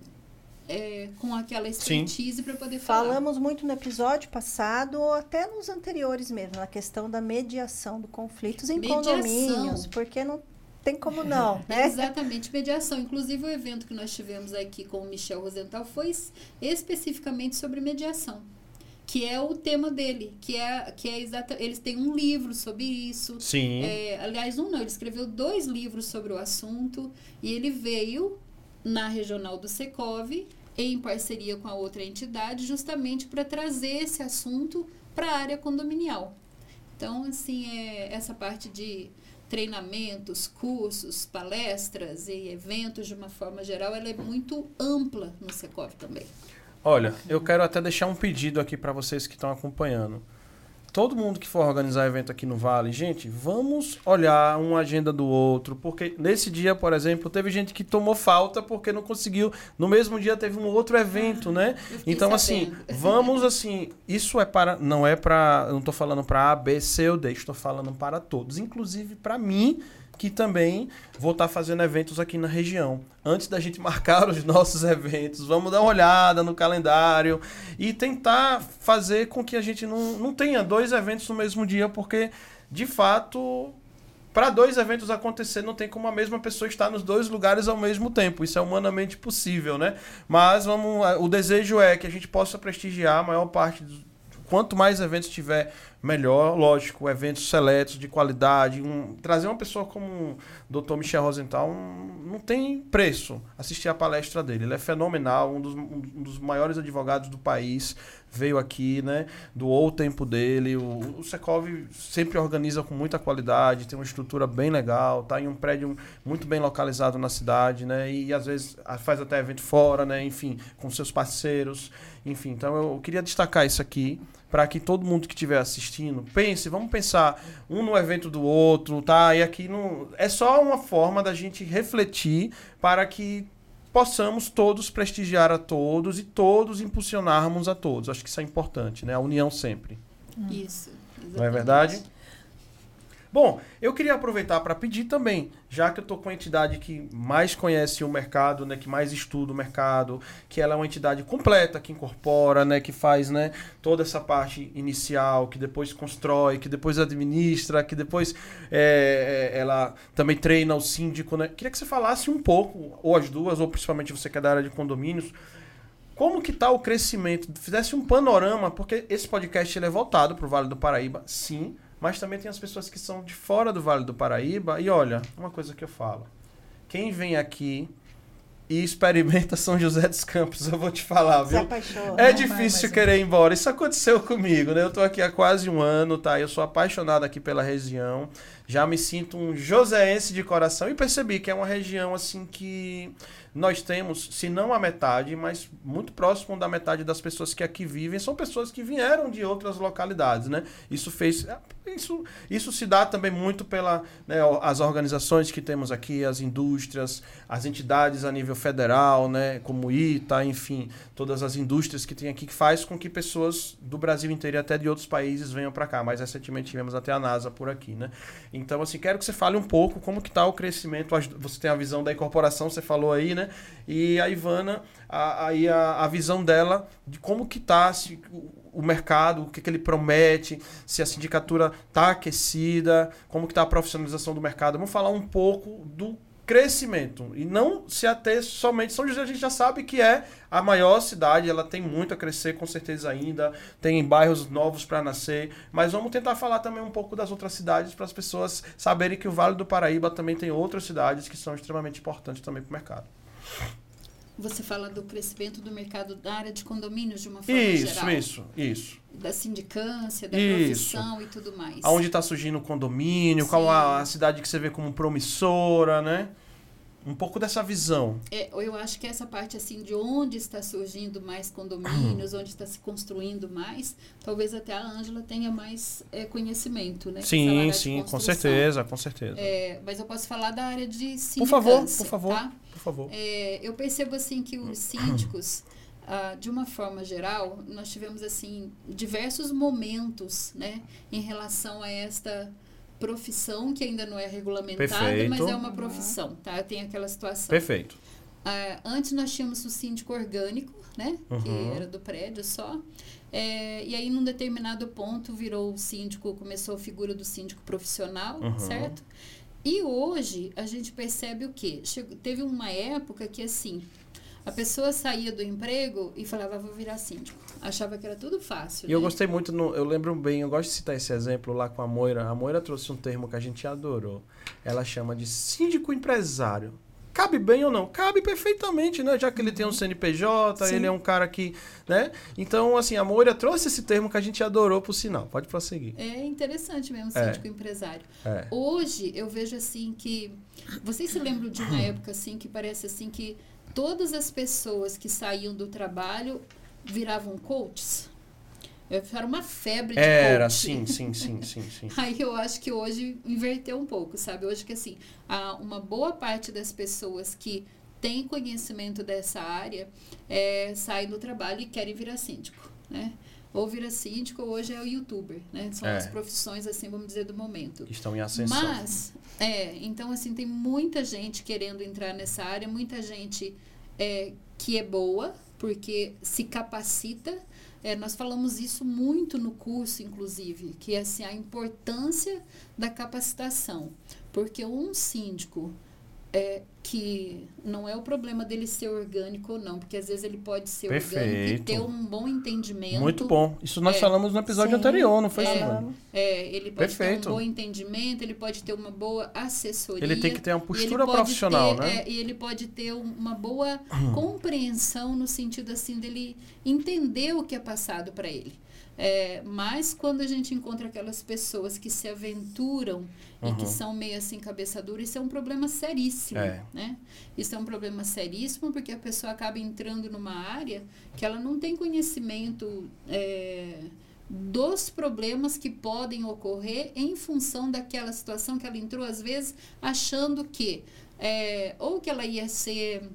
é, com aquela expertise para poder falar. Falamos muito no episódio passado, ou até nos anteriores mesmo, na questão da mediação do conflitos em mediação. condomínios, porque não tem como não, né? Exatamente, mediação. Inclusive, o evento que nós tivemos aqui com o Michel Rosenthal foi especificamente sobre mediação que é o tema dele, que é que é exata, eles têm um livro sobre isso. Sim. É, aliás, um não, ele escreveu dois livros sobre o assunto e ele veio na regional do Secov em parceria com a outra entidade, justamente para trazer esse assunto para a área condominial. Então, assim, é, essa parte de treinamentos, cursos, palestras e eventos de uma forma geral, ela é muito ampla no Secov também. Olha, eu quero até deixar um pedido aqui para vocês que estão acompanhando todo mundo que for organizar evento aqui no Vale, gente, vamos olhar uma agenda do outro, porque nesse dia, por exemplo, teve gente que tomou falta porque não conseguiu. No mesmo dia teve um outro evento, né? Então assim, vamos assim, isso é para não é para, não estou falando para A, B, C ou D, estou falando para todos, inclusive para mim que também vou estar tá fazendo eventos aqui na região. Antes da gente marcar os nossos eventos, vamos dar uma olhada no calendário e tentar fazer com que a gente não, não tenha dois eventos no mesmo dia, porque de fato para dois eventos acontecer, não tem como a mesma pessoa estar nos dois lugares ao mesmo tempo. Isso é humanamente possível, né? Mas vamos, o desejo é que a gente possa prestigiar a maior parte quanto mais eventos tiver, melhor. Lógico, eventos seletos, de qualidade. Um, trazer uma pessoa como o Dr. Michel Rosenthal um, não tem preço assistir a palestra dele. Ele é fenomenal, um dos, um dos maiores advogados do país. Veio aqui, né? Doou o tempo dele. O, o Secov sempre organiza com muita qualidade, tem uma estrutura bem legal, tá em um prédio muito bem localizado na cidade, né? E, e às vezes faz até evento fora, né? Enfim, com seus parceiros. Enfim, então eu queria destacar isso aqui para que todo mundo que estiver assistindo pense, vamos pensar um no evento do outro, tá? E aqui no é só uma forma da gente refletir para que possamos todos prestigiar a todos e todos impulsionarmos a todos. Acho que isso é importante, né? A união sempre. Isso. Exatamente. Não é verdade? Bom, eu queria aproveitar para pedir também, já que eu estou com a entidade que mais conhece o mercado, né, que mais estuda o mercado, que ela é uma entidade completa, que incorpora, né, que faz né, toda essa parte inicial, que depois constrói, que depois administra, que depois é, é, ela também treina o síndico. Né? Queria que você falasse um pouco, ou as duas, ou principalmente você que é da área de condomínios, como que está o crescimento? Fizesse um panorama, porque esse podcast ele é voltado para o Vale do Paraíba, sim, mas também tem as pessoas que são de fora do Vale do Paraíba. E olha, uma coisa que eu falo. Quem vem aqui e experimenta São José dos Campos, eu vou te falar, viu? É difícil querer ir embora. Isso aconteceu comigo, né? Eu tô aqui há quase um ano, tá? Eu sou apaixonado aqui pela região. Já me sinto um joséense de coração e percebi que é uma região assim que nós temos, se não a metade, mas muito próximo da metade das pessoas que aqui vivem, são pessoas que vieram de outras localidades, né? Isso fez. Isso, isso se dá também muito pela né, as organizações que temos aqui, as indústrias, as entidades a nível federal, né, como ITA, enfim, todas as indústrias que tem aqui, que faz com que pessoas do Brasil inteiro e até de outros países venham para cá. Mais recentemente tivemos até a NASA por aqui, né? Então, assim, quero que você fale um pouco como que está o crescimento. Você tem a visão da incorporação, você falou aí, né? Né? E a Ivana, aí a, a, visão dela de como que tá se, o, o mercado, o que, que ele promete, se a sindicatura tá aquecida, como que tá a profissionalização do mercado. Vamos falar um pouco do crescimento e não se ater somente São José a gente já sabe que é a maior cidade ela tem muito a crescer com certeza ainda tem bairros novos para nascer mas vamos tentar falar também um pouco das outras cidades para as pessoas saberem que o Vale do Paraíba também tem outras cidades que são extremamente importantes também para o mercado você fala do crescimento do mercado da área de condomínios de uma forma isso, geral. Isso, isso, isso. Da sindicância, da isso. profissão e tudo mais. Aonde está surgindo o condomínio, Sim. qual a, a cidade que você vê como promissora, né? Um pouco dessa visão. É, eu acho que essa parte assim de onde está surgindo mais condomínios, onde está se construindo mais, talvez até a Ângela tenha mais é, conhecimento, né? Sim, sim, com certeza, com certeza. É, mas eu posso falar da área de sindicância. Por favor, por favor, tá? por favor. É, eu percebo assim que os síndicos ah, de uma forma geral, nós tivemos assim diversos momentos, né, em relação a esta profissão que ainda não é regulamentada, Perfeito. mas é uma profissão, tá? Tem aquela situação. Perfeito. Ah, antes nós tínhamos o síndico orgânico, né? Que Uhum. era do prédio só. É, e aí, num determinado ponto, virou o síndico, começou a figura do síndico profissional, Uhum. certo? E hoje a gente percebe o quê? Chegou, teve uma época que assim, a pessoa saía do emprego e falava, vou virar síndico. Achava que era tudo fácil. E eu né? gostei muito, no- eu lembro bem, eu gosto de citar esse exemplo lá com a Moira. A Moira trouxe um termo que a gente adorou. Ela chama de síndico empresário. Cabe bem ou não? Cabe perfeitamente, né? Já que ele tem um CNPJ, Sim. ele é um cara que, né? Então, assim, a Moira trouxe esse termo que a gente adorou por sinal. Pode prosseguir. É interessante mesmo, É. síndico empresário. É. Hoje eu vejo assim que vocês se lembram de uma época assim que parece assim que todas as pessoas que saíam do trabalho viravam coaches? Era uma febre de Era, coach. sim, sim, sim, sim, sim. Aí eu acho que hoje inverteu um pouco, sabe? Hoje que assim, há uma boa parte das pessoas que têm conhecimento dessa área é, saem do trabalho e querem virar síndico, né? Ou vira síndico ou hoje é o youtuber, né? São É. as profissões, assim, vamos dizer, do momento. Estão em ascensão. Mas, é, então assim, tem muita gente querendo entrar nessa área, muita gente é, que é boa, porque se capacita. É, nós falamos isso muito no curso, inclusive, que é assim, a importância da capacitação. Porque um síndico é, que não é o problema dele ser orgânico ou não, porque às vezes ele pode ser orgânico e Perfeito. ter um bom entendimento. Muito bom. Isso nós É. falamos no episódio Sim. anterior, não foi, É. Silvana? É, ele pode Perfeito. ter um bom entendimento, ele pode ter uma boa assessoria. Ele tem que ter uma postura profissional, ter, né? é, e ele pode ter um- uma boa compreensão no sentido assim dele entender o que é passado para ele. É, mas quando a gente encontra aquelas pessoas que se aventuram e que Uhum. são meio assim cabeça dura, isso é um problema seríssimo, É. né? Isso é um problema seríssimo porque a pessoa acaba entrando numa área que ela não tem conhecimento é, dos problemas que podem ocorrer em função daquela situação que ela entrou, às vezes, achando que é, ou que ela ia ser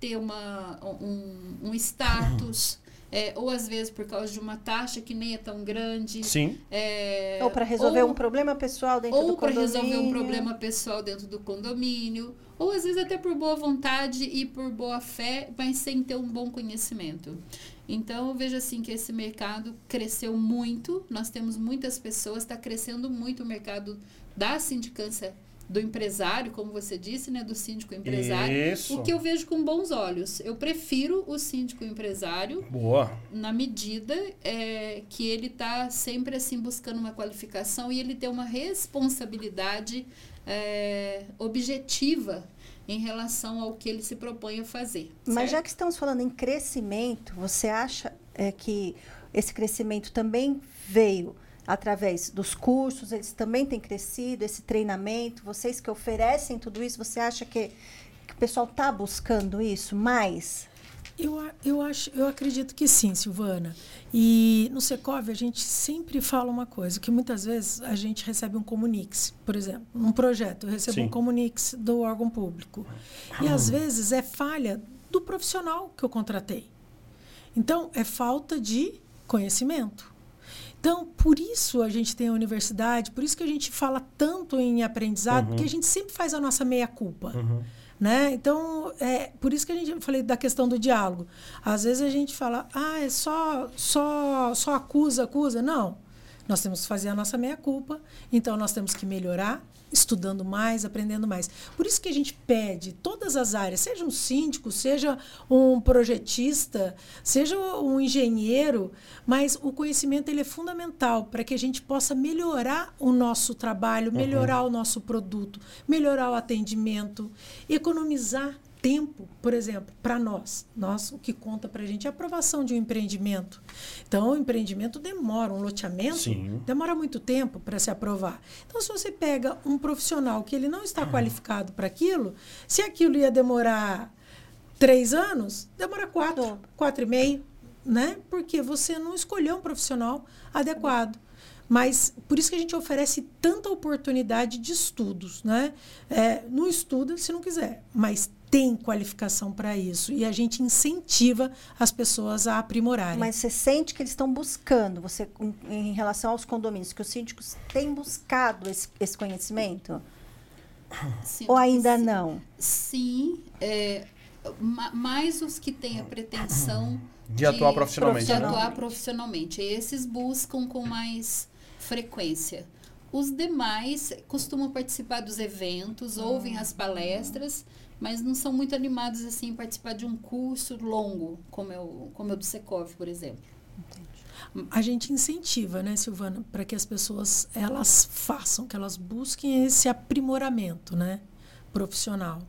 ter uma, um, um status, é, ou às vezes por causa de uma taxa que nem é tão grande. Sim. é, Ou para resolver ou- um problema pessoal dentro do ou para condomínio. resolver um problema pessoal dentro do condomínio, ou às vezes até por boa vontade e por boa fé, mas sem ter um bom conhecimento. Então, eu vejo assim que esse mercado cresceu muito, nós temos muitas pessoas, está crescendo muito o mercado da sindicância do empresário, como você disse, né, do síndico empresário. Isso. O que eu vejo com bons olhos. Eu prefiro o síndico empresário Boa. na medida é, que ele está sempre assim buscando uma qualificação e ele tem uma responsabilidade é, objetiva em relação ao que ele se propõe a fazer. Mas já certo? que estamos falando em crescimento, você acha é, que esse crescimento também veio através dos cursos, eles também têm crescido, esse treinamento, vocês que oferecem tudo isso, você acha que, que o pessoal está buscando isso mais? Eu, eu acho, eu acredito que sim, Silvana. E no Secov a gente sempre fala uma coisa, que muitas vezes a gente recebe um comunix, por exemplo, um projeto, eu recebo Sim. um comunix do órgão público. E às vezes é falha do profissional que eu contratei. Então, é falta de conhecimento. Então, por isso a gente tem a universidade, por isso que a gente fala tanto em aprendizado, porque a gente sempre faz a nossa meia-culpa. Uhum. Né? Então, é por isso que a gente eu falei da questão do diálogo. Às vezes a gente fala, ah, é só, só, só acusa, acusa. Não. Nós temos que fazer a nossa meia-culpa, então nós temos que melhorar, estudando mais, aprendendo mais. Por isso que a gente pede todas as áreas, seja um síndico, seja um projetista, seja um engenheiro, mas o conhecimento ele é fundamental para que a gente possa melhorar o nosso trabalho, melhorar o nosso produto, melhorar o atendimento, economizar tempo, por exemplo, para nós. Nós, o que conta para a gente é a aprovação de um empreendimento. Então, o empreendimento demora, um loteamento Sim. demora muito tempo para se aprovar. Então, se você pega um profissional que ele não está qualificado para aquilo, se aquilo ia demorar três anos, demora quatro, quatro e meio, né? Porque você não escolheu um profissional adequado. Mas por isso que a gente oferece tanta oportunidade de estudos, né? É, não estuda se não quiser, mas tem qualificação para isso e a gente incentiva as pessoas a aprimorarem. Mas você sente que eles estão buscando, você em, relação aos condomínios, que os síndicos têm buscado esse, esse conhecimento? Sinto Ou ainda sim. não? Sim, é, ma- mais os que têm a pretensão De atuar profissionalmente, De né? atuar profissionalmente. Esses buscam com mais frequência. Os demais costumam participar dos eventos, ouvem as palestras, mas não são muito animados assim em participar de um curso longo, como é o, como é o do Secov, por exemplo. A gente incentiva, né, Silvana, para que as pessoas elas façam, que elas busquem esse aprimoramento, né, profissional.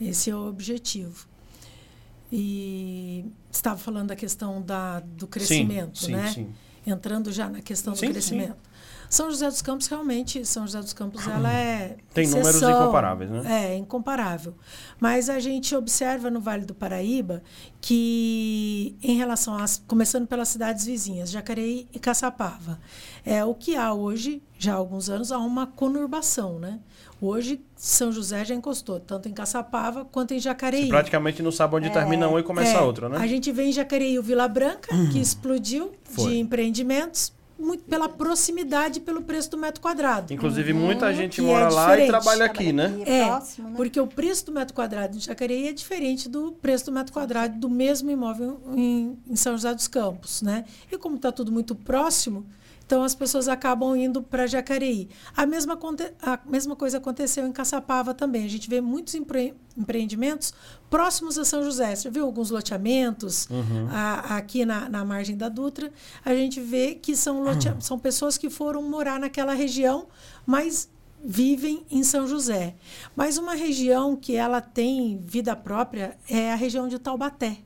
Esse é o objetivo. E estava falando da questão da, do crescimento, sim, né? sim. Entrando já na questão Sim, do crescimento. São José dos Campos realmente, São José dos Campos, ela é Tem números exceção. incomparáveis, né? É, incomparável. Mas a gente observa no Vale do Paraíba que, em relação às. começando pelas cidades vizinhas, Jacareí e Caçapava, é, o que há hoje, já há alguns anos, há uma conurbação, né? Hoje, São José já encostou, tanto em Caçapava quanto em Jacareí. Você praticamente não sabe onde termina um e começa É, outra, né? A gente vê em Jacareí o Vila Branca, que explodiu Foi. de empreendimentos, muito pela proximidade e pelo preço do metro quadrado. Inclusive, muita gente que mora é lá e trabalha aqui, né? Trabalha É, próximo, né? porque o preço do metro quadrado em Jacareí é diferente do preço do metro quadrado do mesmo imóvel em, em São José dos Campos, né? E como está tudo muito próximo, então as pessoas acabam indo para Jacareí. A mesma, a mesma coisa aconteceu em Caçapava também. A gente vê muitos empre- empreendimentos próximos a São José. Você viu alguns loteamentos a- aqui na, na margem da Dutra. A gente vê que são, lote- são pessoas que foram morar naquela região, mas vivem em São José. Mas uma região que ela tem vida própria é a região de Taubaté.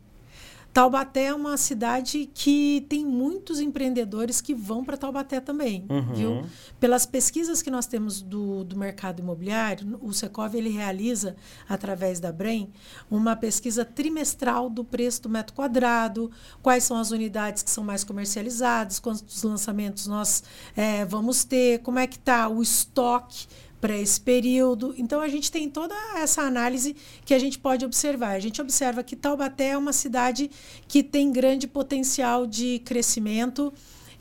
Taubaté é uma cidade que tem muitos empreendedores que vão para Taubaté também, Uhum. viu? Pelas pesquisas que nós temos do, do mercado imobiliário, o Secov ele realiza através da Brem uma pesquisa trimestral do preço do metro quadrado, quais são as unidades que são mais comercializadas, quantos lançamentos nós eh, vamos ter, como é que está o estoque para esse período. Então a gente tem toda essa análise que a gente pode observar. A gente observa que Taubaté é uma cidade que tem grande potencial de crescimento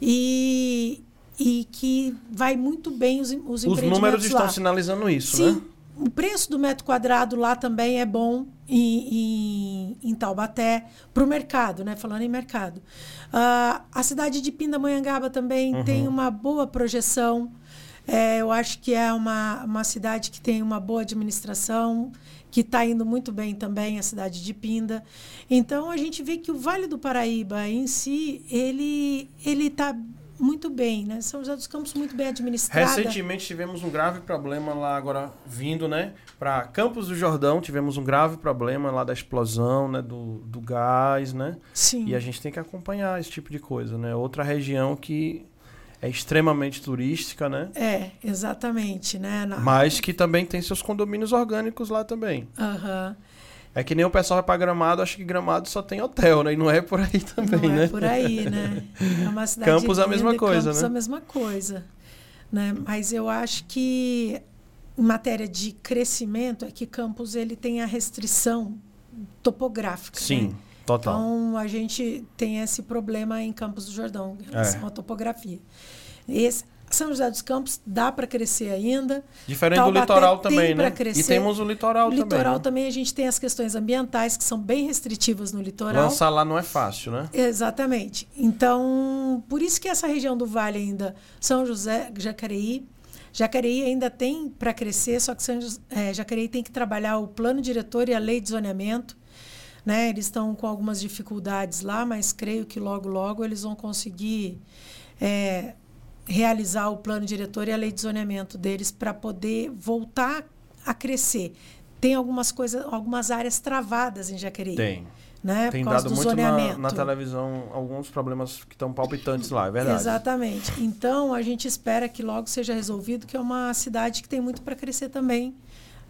e, e que vai muito bem os, os Os números estão lá. sinalizando isso, Sim, né? o preço do metro quadrado lá também é bom em, em, em Taubaté para o mercado, né? Falando em mercado. Ah, a cidade de Pindamonhangaba também Uhum. tem uma boa projeção. É, eu acho que é uma, uma cidade que tem uma boa administração, que está indo muito bem também, a cidade de Pinda. Então, a gente vê que o Vale do Paraíba em si, ele ele está muito bem, né? São José dos Campos muito bem administrada. Recentemente tivemos um grave problema lá agora vindo, né, para Campos do Jordão, tivemos um grave problema lá da explosão, né, do, do gás, né? Sim. E a gente tem que acompanhar esse tipo de coisa, né? Outra região que é extremamente turística, né? É, exatamente, né? Na- Mas que também tem seus condomínios orgânicos lá também. Aham. É que nem o pessoal vai pra Gramado, acho que Gramado só tem hotel, né? E não é por aí também, Não né? é por aí, né? É uma cidade Campos a linda mesma coisa, Campos né? a mesma coisa, né? Mas eu acho que em matéria de crescimento é que Campos ele tem a restrição topográfica, Sim, né? Total. Então a gente tem esse problema em Campos do Jordão em relação É. à topografia. Esse, São José dos Campos dá para crescer ainda. Diferente Taubaté do litoral também, né? crescer. E temos o litoral, O litoral também. né? também a gente tem as questões ambientais que são bem restritivas no litoral. Lançar lá não é fácil, né? Exatamente. Então, por isso que essa região do Vale ainda, São José, Jacareí, Jacareí ainda tem para crescer, só que São é, Jacareí tem que trabalhar o plano diretor e a lei de zoneamento. Né? Eles estão com algumas dificuldades lá, mas creio que logo, logo eles vão conseguir é, realizar o plano diretor e a lei de zoneamento deles para poder voltar a crescer. Tem algumas coisas, algumas áreas travadas em Jacareí. Tem. Né? Tem dado do muito na, na televisão alguns problemas que estão palpitantes lá, é verdade. Exatamente. Então, a gente espera que logo seja resolvido, que é uma cidade que tem muito para crescer também,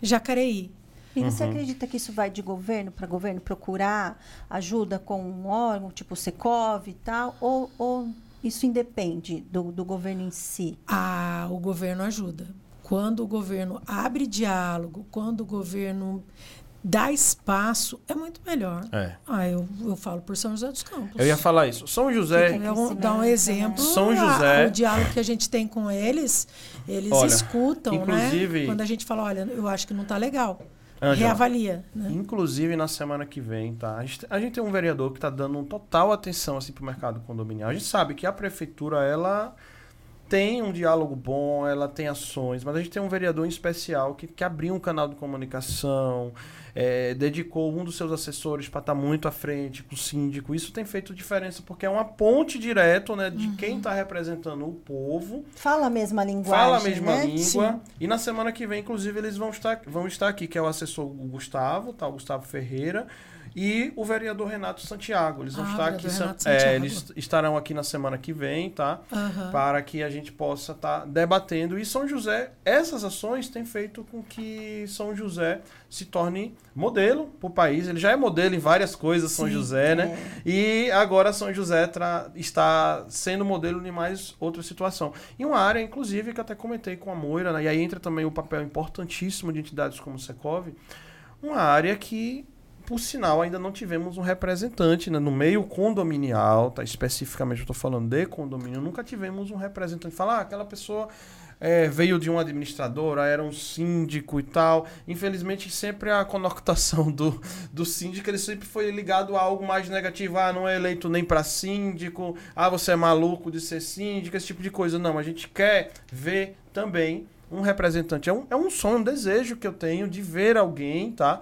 Jacareí. E você Uhum. acredita que isso vai de governo para governo procurar ajuda com um órgão, tipo o Secov e tal? Ou, ou isso independe do, do governo em si? Ah, o governo ajuda. Quando o governo abre diálogo, quando o governo dar espaço é muito melhor. É. Ah, eu, eu falo por São José dos Campos. Eu ia falar isso. São José. Fica Eu dar um né? exemplo. São a- José- o diálogo que a gente tem com eles, eles Olha, escutam, inclusive- né? Quando a gente fala, olha, eu acho que não está legal. Ângela, Reavalia. Né? Inclusive na semana que vem, tá? A gente, a gente tem um vereador que está dando um total atenção assim pro mercado condominial. A gente sabe que a prefeitura ela tem um diálogo bom, ela tem ações, mas a gente tem um vereador em especial que, que abriu um canal de comunicação, é, dedicou um dos seus assessores para estar muito à frente com o síndico. Isso tem feito diferença porque é uma ponte direto, né, de quem está representando o povo Fala a mesma linguagem. Fala a mesma né? língua. E na semana que vem, inclusive, eles vão estar, vão estar aqui, que é o assessor Gustavo, tá? O Gustavo Ferreira. E o vereador Renato Santiago. Eles vão Ah, estar aqui. É, eles estarão aqui na semana que vem, tá? Aham. Para que a gente possa estar debatendo. E São José, essas ações têm feito com que São José se torne modelo para o país. Ele já é modelo em várias coisas, São Sim, José, né? E agora São José está sendo modelo em mais outra situação. E uma área, inclusive, que eu até comentei com a Moira, né? e aí entra também o papel importantíssimo de entidades como o Secov, uma área que, por sinal, ainda não tivemos um representante né? no meio condominial, tá? especificamente eu estou falando de condomínio, nunca tivemos um representante. Falar, ah, aquela pessoa é, veio de um administrador, ah, era um síndico e tal. Infelizmente, sempre a conotação do, do síndico ele sempre foi ligado a algo mais negativo. Ah, não é eleito nem para síndico. Ah, você é maluco de ser síndico, esse tipo de coisa. Não, a gente quer ver também um representante. É um, é um sonho, um desejo que eu tenho de ver alguém, tá?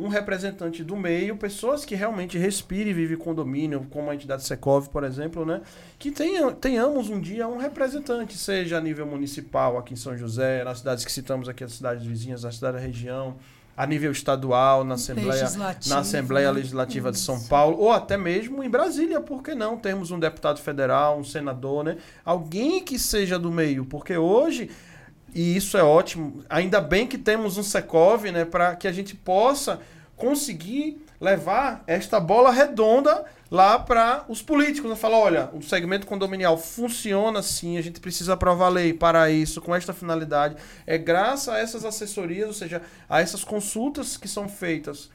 Um representante do meio, pessoas que realmente respirem e vivem condomínio, como a entidade Secov, por exemplo, né? Que tenha, tenhamos um dia um representante, seja a nível municipal aqui em São José, nas cidades que citamos aqui, as cidades vizinhas, na cidade da região, a nível estadual, na Assembleia, na Assembleia né? Legislativa de São. Paulo, ou até mesmo em Brasília, por que não? Temos um deputado federal, um senador, né? Alguém que seja do meio, porque hoje, e isso é ótimo, ainda bem que temos um Secov, né? Para que a gente possa conseguir levar esta bola redonda lá para os políticos. Né? Falar, olha, o segmento condominial funciona sim, a gente precisa aprovar lei para isso, com esta finalidade. É graças a essas assessorias, ou seja, a essas consultas que são feitas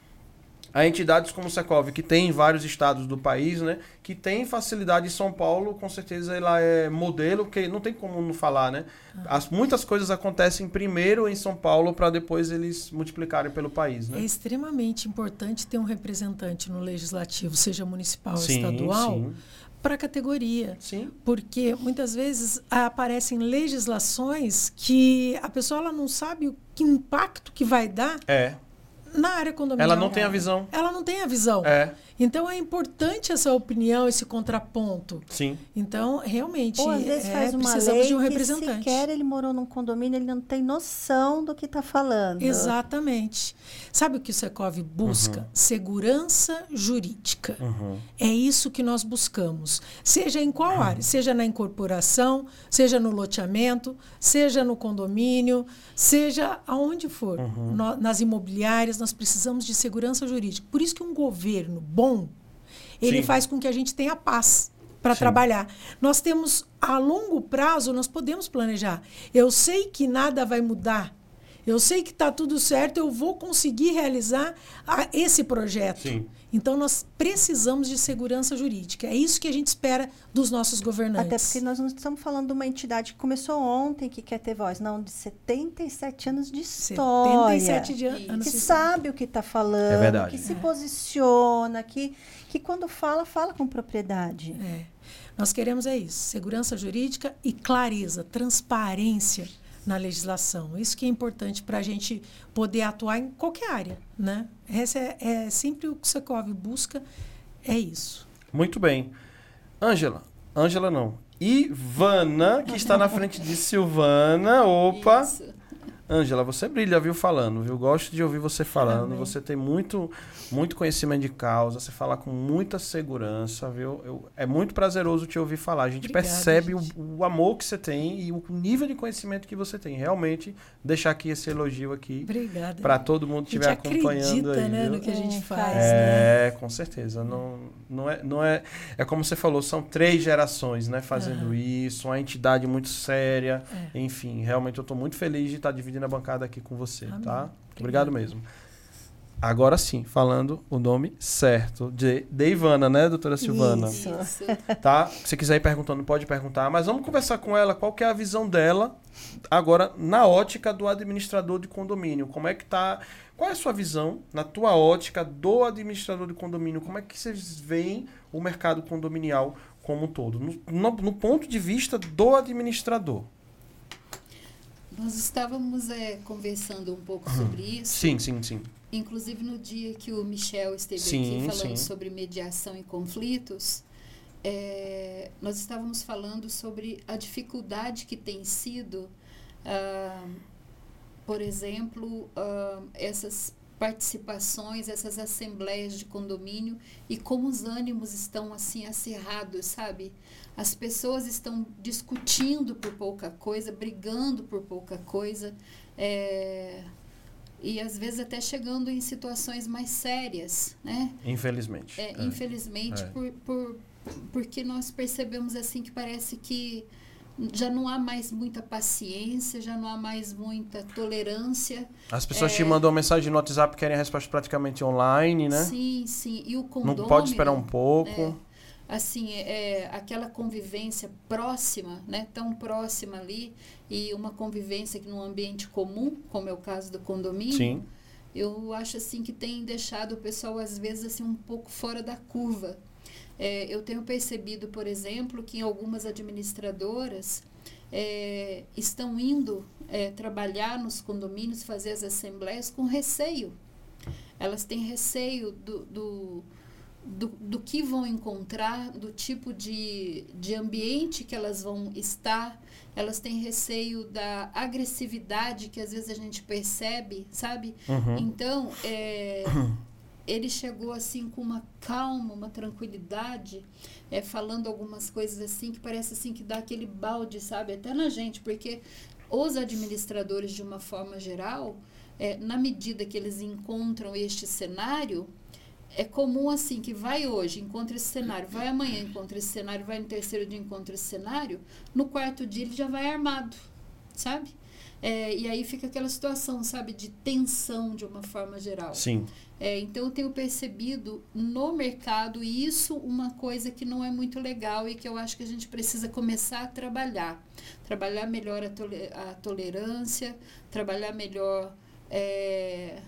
a entidades como o Secov, que tem em vários estados do país, né? Que tem facilidade em São Paulo, com certeza ela é modelo, porque não tem como não falar, né? As, muitas coisas acontecem primeiro em São Paulo para depois eles multiplicarem pelo país, É né? extremamente importante ter um representante no legislativo, seja municipal ou Sim, estadual, sim. para a categoria. Sim. Porque muitas vezes aparecem legislações que a pessoa ela não sabe o que impacto que vai dar É. na área condominial. Ela não tem a visão. Ela não tem a visão. É. Então é importante essa opinião, esse contraponto. Sim. Então, realmente, Ou às vezes é, faz uma precisamos lei de um que representante. sequer ele morou num condomínio, ele não tem noção do que está falando. Exatamente. Sabe o que o Secov busca? Segurança jurídica. Uhum. É isso que nós buscamos. Seja em qual área? Seja na incorporação, seja no loteamento, seja no condomínio, seja aonde for. No- nas imobiliárias, nós precisamos de segurança jurídica. Por isso que um governo bom, ele Sim. faz com que a gente tenha paz para trabalhar. Nós temos, a longo prazo, nós podemos planejar. Eu sei que nada vai mudar. Eu sei que está tudo certo, eu vou conseguir realizar a- esse projeto. Sim. Então, nós precisamos de segurança jurídica. É isso que a gente espera dos nossos governantes. Até porque nós não estamos falando de uma entidade que começou ontem, que quer ter voz. Não, de 77 anos de história. 77 de an- anos que de sabe o que está falando, É verdade. que se posiciona, que, que quando fala, fala com propriedade. É. Nós queremos é isso: segurança jurídica e clareza, transparência na legislação. Isso que é importante para a gente poder atuar em qualquer área, né? Essa é, é sempre o que o Secov busca, é isso. Muito bem. Ângela. Ângela não. Ivana, que está na frente de Silvana. Opa. Isso. Ângela, você brilha, viu, falando, viu? Gosto de ouvir você falando. Amém. Você tem muito, muito conhecimento de causa, você fala com muita segurança, viu? Eu- é muito prazeroso te ouvir falar. A gente Obrigada, percebe o- gente. O, amor que você tem e o nível de conhecimento que você tem. Realmente, deixar aqui esse elogio aqui Obrigada. para todo mundo que estiver acompanhando acredita aí. né, viu? no que a gente É, faz. faz. né? É, com certeza. Não, não, é, não é. É como você falou, são três gerações, né, fazendo Aham. isso, uma entidade muito séria. É. Enfim, realmente eu estou muito feliz de estar dividindo a bancada aqui com você, Amém. tá? Obrigada. Obrigado mesmo. Agora sim, falando o nome certo. De, de Ivana, né, doutora Silvana? Isso. Isso. Tá? Se quiser ir perguntando, pode perguntar. Mas vamos conversar com ela qual que é a visão dela agora na ótica do administrador de condomínio. Como é que tá... Qual é a sua visão, na tua ótica, do administrador de condomínio? Como é que vocês veem o mercado condominial como um todo? No, no, no ponto de vista do administrador. Nós estávamos é, conversando um pouco sobre isso. Sim, sim, sim. Inclusive no dia que o Michel esteve Sim, aqui falando sim. sobre mediação e conflitos, é, nós estávamos falando sobre a dificuldade que tem sido, ah, por exemplo, ah, essas participações, essas assembleias de condomínio e como os ânimos estão assim acirrados, sabe? As pessoas estão discutindo por pouca coisa, brigando por pouca coisa. é, e às vezes até chegando em situações mais sérias, né? Infelizmente. É, É. Infelizmente, É. Por, por, porque nós percebemos assim que parece que já não há mais muita paciência, já não há mais muita tolerância. As pessoas É. te mandam uma mensagem no WhatsApp querem a resposta praticamente online, né? Sim, sim. E o Não condômino... pode esperar um pouco. É, assim, é, aquela convivência próxima, né, tão próxima ali, e uma convivência que num ambiente comum, como é o caso do condomínio, Sim. eu acho assim que tem deixado o pessoal às vezes assim um pouco fora da curva. É, eu tenho percebido, por exemplo, que em algumas administradoras é, estão indo é, trabalhar nos condomínios, fazer as assembleias com receio. Elas têm receio do, do, do, do que vão encontrar, do tipo de, de ambiente que elas vão estar. Elas têm receio da agressividade que às vezes a gente percebe, sabe? Uhum. Então, é, ele chegou assim com uma calma, uma tranquilidade, é, falando algumas coisas assim que parece assim que dá aquele balde, sabe, até na gente, porque os administradores de uma forma geral, é, na medida que eles encontram este cenário, é comum assim que vai hoje, encontra esse cenário, vai amanhã, encontra esse cenário, vai no terceiro dia, encontra esse cenário, no quarto dia ele já vai armado, sabe? É, e aí fica aquela situação, sabe, de tensão de uma forma geral. Sim. É, então eu tenho percebido no mercado isso uma coisa que não é muito legal e que eu acho que a gente precisa começar a trabalhar. Trabalhar melhor a, a tolerância, trabalhar melhor é,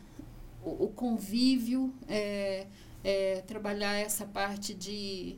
o, o convívio, é, é, trabalhar essa parte de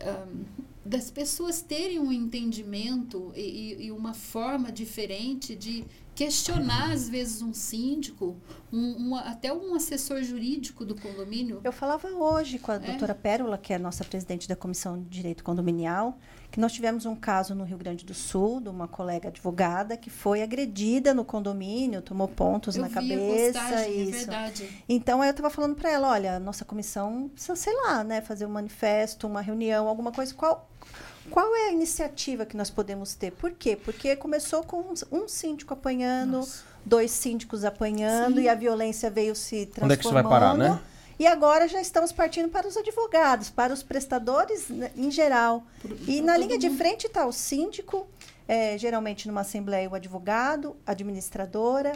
ahn, das pessoas terem um entendimento e, e- e uma forma diferente de questionar às vezes um síndico, um, um- até um assessor jurídico do condomínio. Eu falava hoje com a É. doutora Pérola, que é a nossa presidente da Comissão de Direito Condominial, que nós tivemos um caso no Rio Grande do Sul, de uma colega advogada que foi agredida no condomínio, tomou pontos Eu na vi cabeça. a postagem, é isso. verdade. Então, aí eu estava falando para ela, olha, nossa comissão precisa, sei lá, né, fazer um manifesto, uma reunião, alguma coisa. Qual, qual é a iniciativa que nós podemos ter? Por quê? Porque começou com um, um síndico apanhando, Nossa. dois síndicos apanhando, Sim. e a violência veio se transformando. Onde é que isso vai parar, né? E agora já estamos partindo para os advogados, para os prestadores né, em geral. E na linha de frente está o síndico, é, geralmente numa assembleia o advogado, administradora.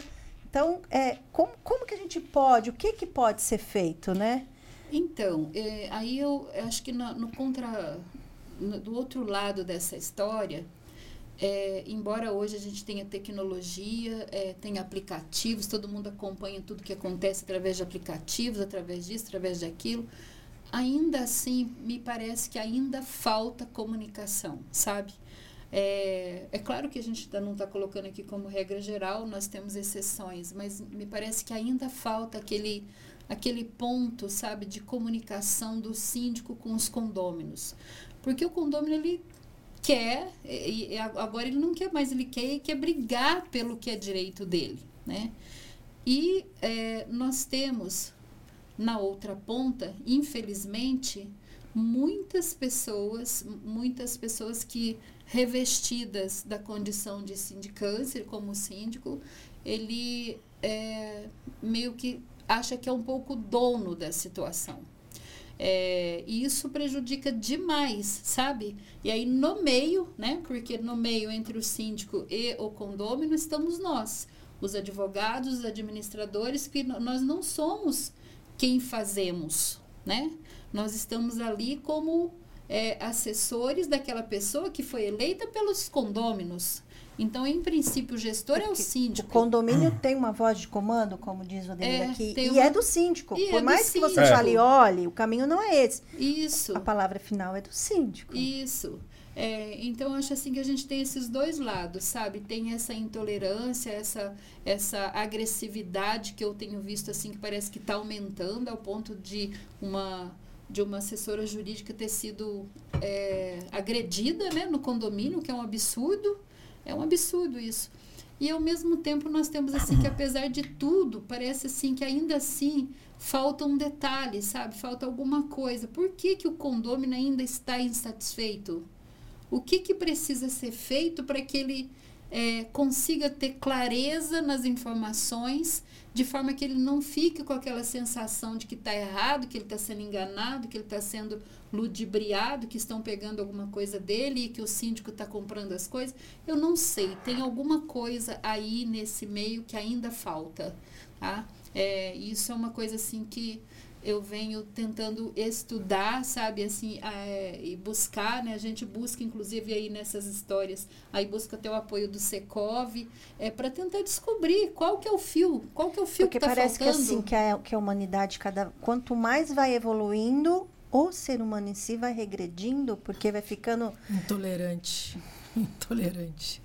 Então, é, como, como que a gente pode, o que, que pode ser feito, né? Então, é, aí eu acho que na- no contra, no- do outro lado dessa história, é, embora hoje a gente tenha tecnologia, é, tenha aplicativos, todo mundo acompanha tudo que acontece através de aplicativos, através disso, através daquilo, ainda assim me parece que ainda falta comunicação, sabe? É, é claro que a gente não está colocando aqui como regra geral, nós temos exceções, mas me parece que ainda falta aquele aquele ponto, sabe, de comunicação do síndico com os condôminos. Porque o condômino, ele quer, e, e agora ele não quer mais, ele quer, quer brigar pelo que é direito dele, né? E é, nós temos, na outra ponta, infelizmente, muitas pessoas, muitas pessoas que revestidas da condição de sindicância, como síndico, ele é, meio que acha que é um pouco dono da situação. É, e isso prejudica demais, sabe? E aí no meio, né? Porque no meio entre o síndico e o condômino estamos nós, os advogados, os administradores, que nós não somos quem fazemos, né? Nós estamos ali como é, assessores daquela pessoa que foi eleita pelos condôminos. Então, em princípio, o gestor é o síndico. O condomínio tem uma voz de comando, como diz o Ademir É, aqui, e uma- é do síndico. E Por é mais que você síndico. fale, olhe, o caminho não é esse. Isso. A palavra final é do síndico. Isso. É, então, eu acho assim que a gente tem esses dois lados, sabe? Tem essa intolerância, essa, essa agressividade que eu tenho visto, assim, que parece que está aumentando ao ponto de uma, de uma assessora jurídica ter sido é, agredida né, no condomínio, que é um absurdo. É um absurdo isso. E, ao mesmo tempo, nós temos, assim, que apesar de tudo, parece, assim, que ainda assim falta um detalhe, sabe? Falta alguma coisa. Por que, que o condômino ainda está insatisfeito? O que, que precisa ser feito para que ele é, consiga ter clareza nas informações, de forma que ele não fique com aquela sensação de que está errado, que ele está sendo enganado, que ele está sendo ludibriado, que estão pegando alguma coisa dele e que o síndico está comprando as coisas? Eu não sei. Tem alguma coisa aí nesse meio que ainda falta. Tá? É, isso é uma coisa assim que eu venho tentando estudar, sabe, assim, é, e buscar, né? A gente busca, inclusive, aí nessas histórias, aí busca até o apoio do Secov, é, para tentar descobrir qual que é o fio, qual que é o fio Porque que está parece faltando. que assim, que a, que a humanidade, cada, quanto mais vai evoluindo, o ser humano em si vai regredindo, porque vai ficando. Intolerante. Intolerante.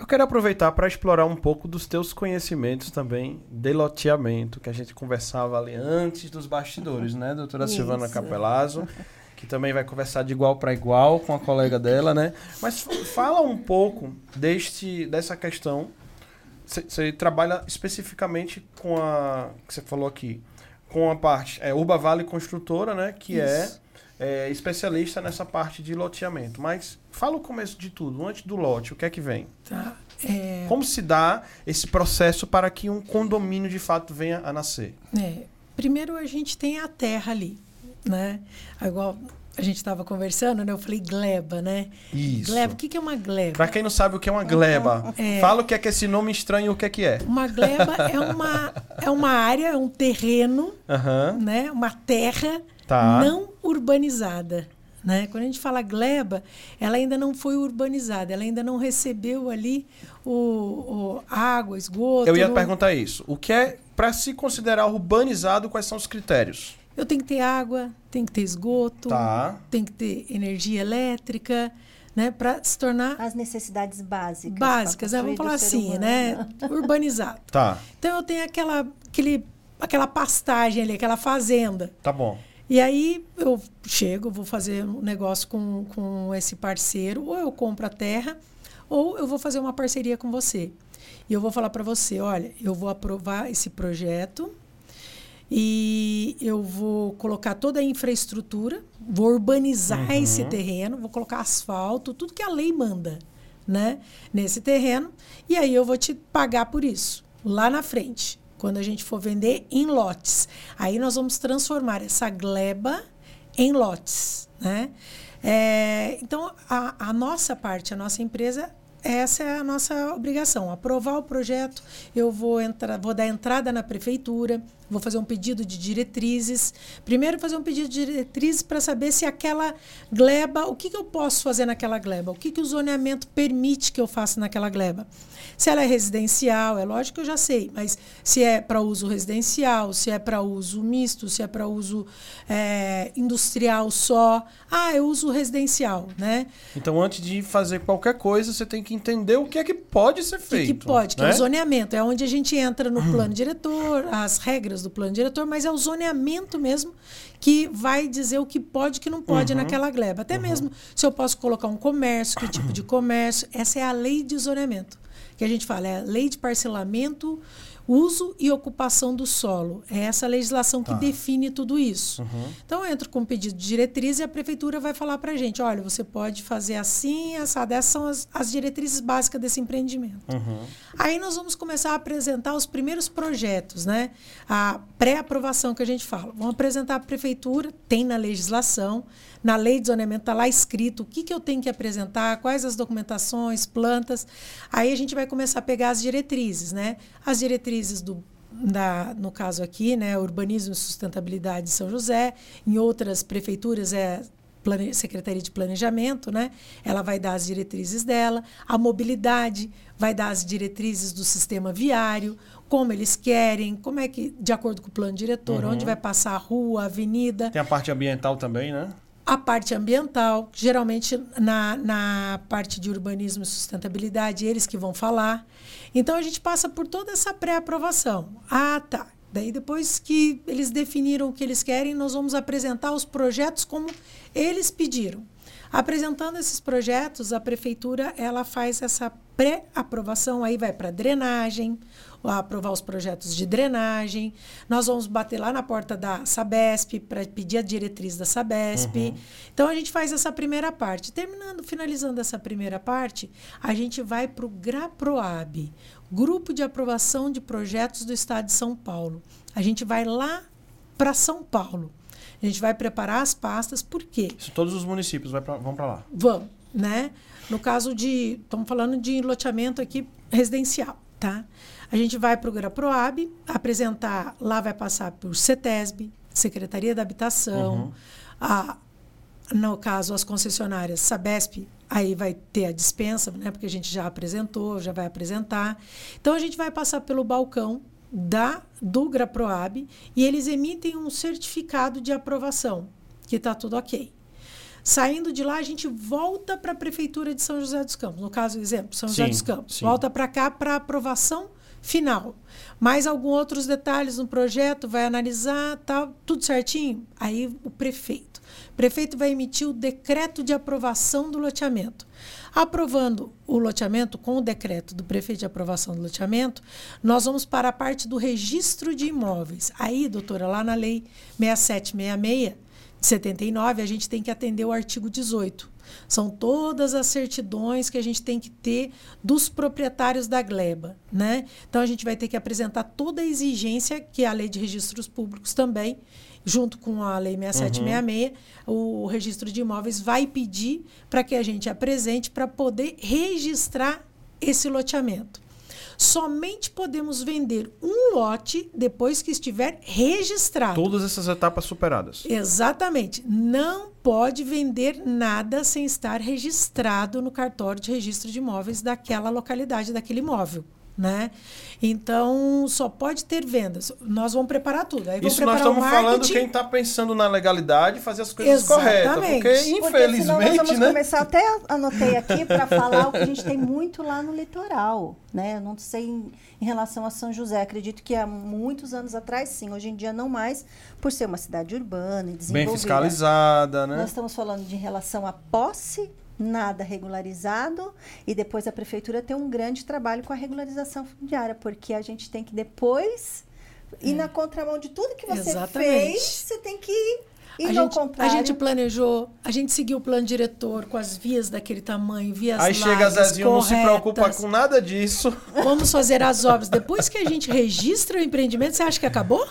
Eu quero aproveitar para explorar um pouco dos teus conhecimentos também de loteamento, que a gente conversava ali antes dos bastidores, né, doutora Isso. Silvana Capelazzo, que também vai conversar de igual para igual com a colega dela, né? Mas fala um pouco deste dessa questão. Você trabalha especificamente com a que você falou aqui, com a parte é Urba Vale Construtora, né, que é, Isso. é especialista nessa parte de loteamento. Mas fala o começo de tudo, antes do lote, o que é que vem? Tá? É, Como se dá esse processo para que um condomínio de fato venha a nascer? É, primeiro a gente tem a terra ali, né? Igual a gente estava conversando, né? Eu falei gleba, né? Isso. Gleba, o que, que é uma gleba? Para quem não sabe o que é uma gleba, É. fala o que é que esse nome estranho o que é que é. Uma gleba é uma, é uma área, é um terreno, Aham. né? Uma terra Tá. não urbanizada. Né? Quando a gente fala gleba, ela ainda não foi urbanizada, ela ainda não recebeu ali o, o água, esgoto. Eu ia não- perguntar isso. O que é para se considerar urbanizado, quais são os critérios? Eu tenho que ter água, tem que ter esgoto, Tá. tem que ter energia elétrica, né? Para se tornar As necessidades básicas. básicas, né? vamos falar assim, humano. né? Urbanizado. Tá. Então eu tenho aquela, aquele, aquela pastagem ali, aquela fazenda. Tá bom. E aí eu chego, vou fazer um negócio com, com esse parceiro, ou eu compro a terra, ou eu vou fazer uma parceria com você. E eu vou falar para você, olha, eu vou aprovar esse projeto e eu vou colocar toda a infraestrutura, vou urbanizar esse terreno, vou colocar asfalto, tudo que a lei manda, né, nesse terreno, e aí eu vou te pagar por isso lá na frente, quando a gente for vender em lotes. Aí nós vamos transformar essa gleba em lotes, né? É, então a, a nossa parte, a nossa empresa essa é a nossa obrigação, aprovar o projeto. Eu vou entrar, vou dar entrada na prefeitura, vou fazer um pedido de diretrizes. Primeiro fazer um pedido de diretrizes para saber se aquela gleba, o que, que eu posso fazer naquela gleba? O que, que o zoneamento permite que eu faça naquela gleba? Se ela é residencial, é lógico que eu já sei, mas se é para uso residencial, se é para uso misto, se é para uso é, industrial só. Ah, eu uso residencial, né? Então, antes de fazer qualquer coisa, você tem que entender o que é que pode ser O que, feito. que pode, que é né? o zoneamento. É onde a gente entra no plano diretor, as regras do plano diretor, mas é o zoneamento mesmo que vai dizer o que pode e o que não pode naquela gleba. Até mesmo se eu posso colocar um comércio, que tipo de comércio. Essa é a lei de zoneamento. Que a gente fala, é a lei de parcelamento, uso e ocupação do solo. É essa legislação que Tá. define tudo isso. Uhum. Então, eu entro com um pedido de diretriz e a prefeitura vai falar para a gente: olha, você pode fazer assim, assado. Essas são as, as diretrizes básicas desse empreendimento. Uhum. Aí nós vamos começar a apresentar os primeiros projetos, né? A pré-aprovação que a gente fala. Vamos apresentar à prefeitura, tem na legislação, Na lei de zoneamento está lá escrito o que, que eu tenho que apresentar, quais as documentações, plantas. Aí a gente vai começar a pegar as diretrizes, né? As diretrizes do da, no caso aqui, né, Urbanismo e Sustentabilidade de São José, em outras prefeituras é Plane... Secretaria de Planejamento, né? Ela vai dar as diretrizes dela, a mobilidade vai dar as diretrizes do sistema viário, como eles querem, como é que, de acordo com o plano diretor, uhum. onde vai passar a rua, a avenida. Tem a parte ambiental também, né? A parte ambiental, geralmente na, na parte de urbanismo e sustentabilidade, eles que vão falar. Então a gente passa por toda essa pré-aprovação. Ah, tá. Daí depois que eles definiram o que eles querem, nós vamos apresentar os projetos como eles pediram. Apresentando esses projetos, a prefeitura ela faz essa pré-aprovação, aí vai para drenagem, aprovar os projetos de drenagem. Nós vamos bater lá na porta da Sabesp para pedir a diretriz da Sabesp. Uhum. Então a gente faz essa primeira parte. Terminando, finalizando essa primeira parte, a gente vai para o GRAPROAB, Grupo de Aprovação de Projetos do Estado de São Paulo. A gente vai lá para São Paulo. A gente vai preparar as pastas, por quê? Isso, todos os municípios pra, vão para lá. Vão, né? No caso de, estamos falando de loteamento aqui residencial, tá? A gente vai para o GRAPROAB, apresentar, lá vai passar por CETESB, Secretaria da Habitação, uhum. a, no caso, as concessionárias Sabesp, aí vai ter a dispensa, né, porque a gente já apresentou, já vai apresentar. Então, a gente vai passar pelo balcão da do GRAPROAB e eles emitem um certificado de aprovação, que está tudo ok. Saindo de lá, a gente volta para a Prefeitura de São José dos Campos. No caso, exemplo, São José dos Campos. Sim. Volta para cá para aprovação final. Mais alguns outros detalhes no projeto, vai analisar, tá tudo certinho? Aí o prefeito. O prefeito vai emitir o decreto de aprovação do loteamento. Aprovando o loteamento com o decreto do prefeito de aprovação do loteamento, nós vamos para a parte do registro de imóveis. Aí, doutora, lá na lei 6766 de 79, a gente tem que atender o artigo 18. São todas as certidões que a gente tem que ter dos proprietários da gleba, né? Então a gente vai ter que apresentar toda a exigência que a lei de registros públicos também junto com a Lei 6766, uhum. o registro de imóveis vai pedir para que a gente apresente para poder registrar esse loteamento. Somente podemos vender um lote depois que estiver registrado. Todas essas etapas superadas. Exatamente. Não pode vender nada sem estar registrado no cartório de registro de imóveis daquela localidade, daquele imóvel né? Então, só pode ter vendas. Nós vamos preparar tudo. Aí Isso nós estamos falando quem está pensando na legalidade fazer as coisas Exatamente. corretas. Porque, infelizmente, porque nós vamos né? começar, até anotei aqui para falar o que a gente tem muito lá no litoral, né? Eu não sei em, em, relação a São José. Acredito que há muitos anos atrás, sim. Hoje em dia, não mais, por ser uma cidade urbana e desenvolvida. Bem fiscalizada, né? Nós estamos falando de relação à posse nada regularizado e depois a prefeitura tem um grande trabalho com a regularização fundiária, porque a gente tem que depois ir é. na contramão de tudo que você Exatamente. fez, você tem que ir a gente, a gente, planejou, a gente seguiu o plano diretor com as vias daquele tamanho, vias Aí chega Zezinho, não se preocupa com nada disso. Vamos fazer as obras. Depois que a gente registra o empreendimento, você acha que acabou?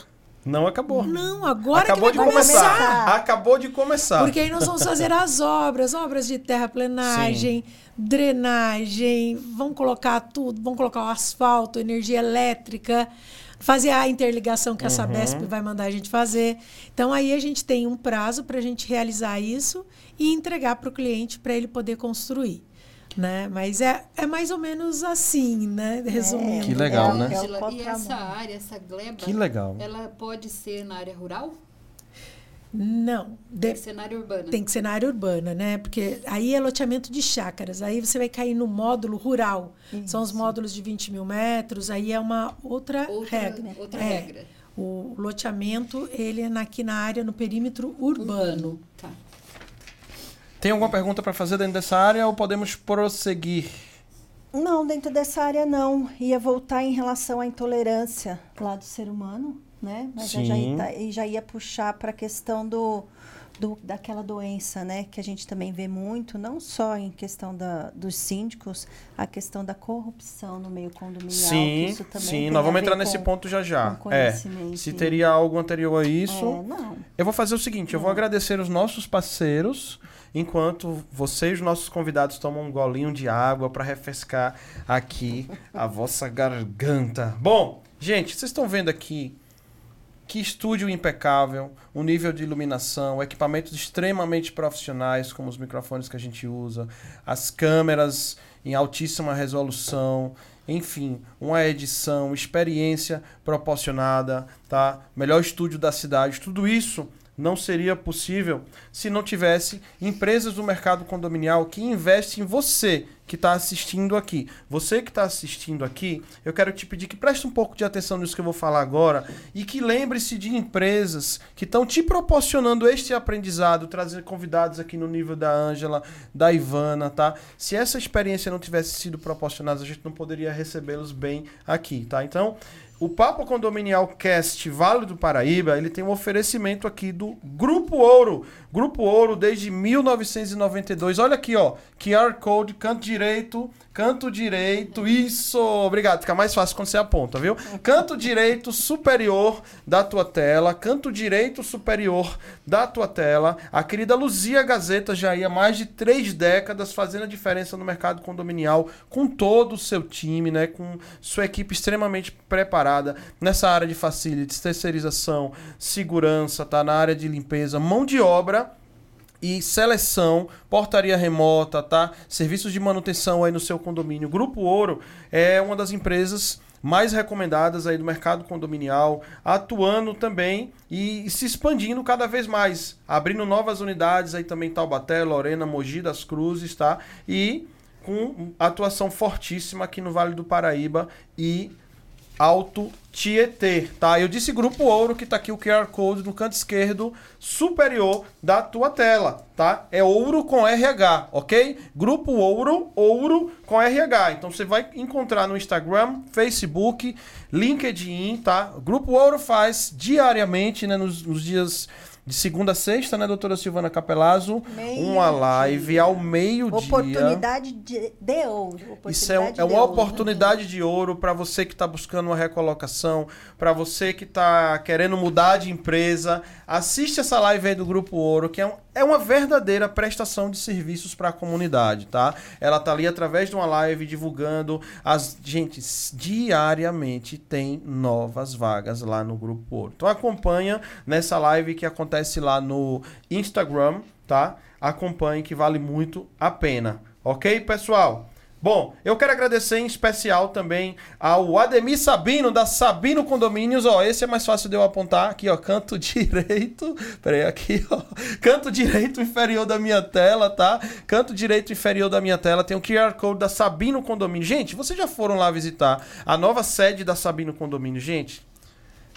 Não acabou. Não, agora acabou de começar. começar. Acabou de começar. Porque aí nós vamos fazer as obras, obras de terraplenagem, Sim. drenagem, vamos colocar tudo, vamos colocar o asfalto, energia elétrica, fazer a interligação que a Sabesp uhum. vai mandar a gente fazer. Então aí a gente tem um prazo para a gente realizar isso e entregar para o cliente para ele poder construir né? Mas é, é mais ou menos assim, né? Resumindo. Que legal, é, né? É e essa área, essa gleba, que legal. ela pode ser na área rural? Não. Tem que ser na área urbana. Tem que ser na área urbana, né? Porque aí é loteamento de chácaras. Aí você vai cair no módulo rural. Isso. São os módulos de 20 mil metros. Aí é uma outra, outra regra. Outra é. regra. O loteamento, ele é aqui na área, no perímetro urbano. urbano. Tá. Tem alguma pergunta para fazer dentro dessa área ou podemos prosseguir? Não, dentro dessa área não. Ia voltar em relação à intolerância lá do ser humano, né? Mas Sim. Já, ia, já ia puxar para a questão do, do, daquela doença, né, que a gente também vê muito, não só em questão da, dos síndicos, a questão da corrupção no meio condominial. Sim, isso também sim, tem nós vamos entrar nesse com- ponto já já. com É, se teria algo anterior a isso, É, não. eu vou fazer o seguinte, eu vou agradecer os nossos parceiros, enquanto vocês, nossos convidados, tomam um golinho de água para refrescar aqui a vossa garganta. Bom, gente, vocês estão vendo aqui que estúdio impecável, o nível de iluminação, equipamentos extremamente profissionais, como os microfones que a gente usa, as câmeras em altíssima resolução, enfim, uma edição, experiência proporcionada, tá? Melhor estúdio da cidade, tudo isso não seria possível se não tivesse empresas do mercado condominial que investem em você que está assistindo aqui. Você que está assistindo aqui, eu quero te pedir que preste um pouco de atenção nisso que eu vou falar agora e que lembre-se de empresas que estão te proporcionando este aprendizado, trazer convidados aqui no nível da Ângela, da Ivana, tá? Se essa experiência não tivesse sido proporcionada, a gente não poderia recebê-los bem aqui, tá? Então, o Papo Condominial Cast Vale do Paraíba, ele tem um oferecimento aqui do Grupo Ouro. Grupo Ouro desde 1992. Olha aqui, ó. QR Code, canto direito, canto direito. Isso! Obrigado. Fica mais fácil quando você aponta, viu? Canto direito superior da tua tela. Canto direito superior da tua tela. A querida Luzia Gazeta já ia mais de três décadas fazendo a diferença no mercado condominial com todo o seu time, né? Com sua equipe extremamente preparada nessa área de facilities, terceirização, segurança, tá? Na área de limpeza, mão de obra e seleção, portaria remota, tá? Serviços de manutenção aí no seu condomínio. Grupo Ouro é uma das empresas mais recomendadas aí do mercado condominial, atuando também e se expandindo cada vez mais, abrindo novas unidades aí também Taubaté, Lorena, Mogi das Cruzes, tá? E com atuação fortíssima aqui no Vale do Paraíba e Alto Tietê, tá? Eu disse Grupo Ouro, que tá aqui o QR Code no canto esquerdo superior da tua tela, tá? É ouro com RH, ok? Grupo Ouro, ouro com RH. Então você vai encontrar no Instagram, Facebook, LinkedIn, tá? Grupo Ouro faz diariamente, né, nos, nos dias de segunda a sexta, né, doutora Silvana Capelazzo, Meio uma dia. live ao meio-dia. Oportunidade de, de ouro. Isso é, um- oportunidade é uma ouro. oportunidade de ouro para você que está buscando uma recolocação, para você que está querendo mudar de empresa. Assiste essa live aí do Grupo Ouro, que é, um- é uma verdadeira prestação de serviços para a comunidade, tá? Ela tá ali através de uma live divulgando as gente diariamente tem novas vagas lá no Grupo Ouro. Então acompanha nessa live que acontece lá no Instagram, tá? Acompanhe que vale muito a pena. OK, pessoal? Bom, eu quero agradecer em especial também ao Ademir Sabino, da Sabino Condomínios. Ó, esse é mais fácil de eu apontar. Aqui, ó, canto direito. Peraí, aqui, ó. Canto direito inferior da minha tela, tá? Canto direito inferior da minha tela tem o QR Code da Sabino Condomínio. Gente, vocês já foram lá visitar a nova sede da Sabino Condomínio? Gente,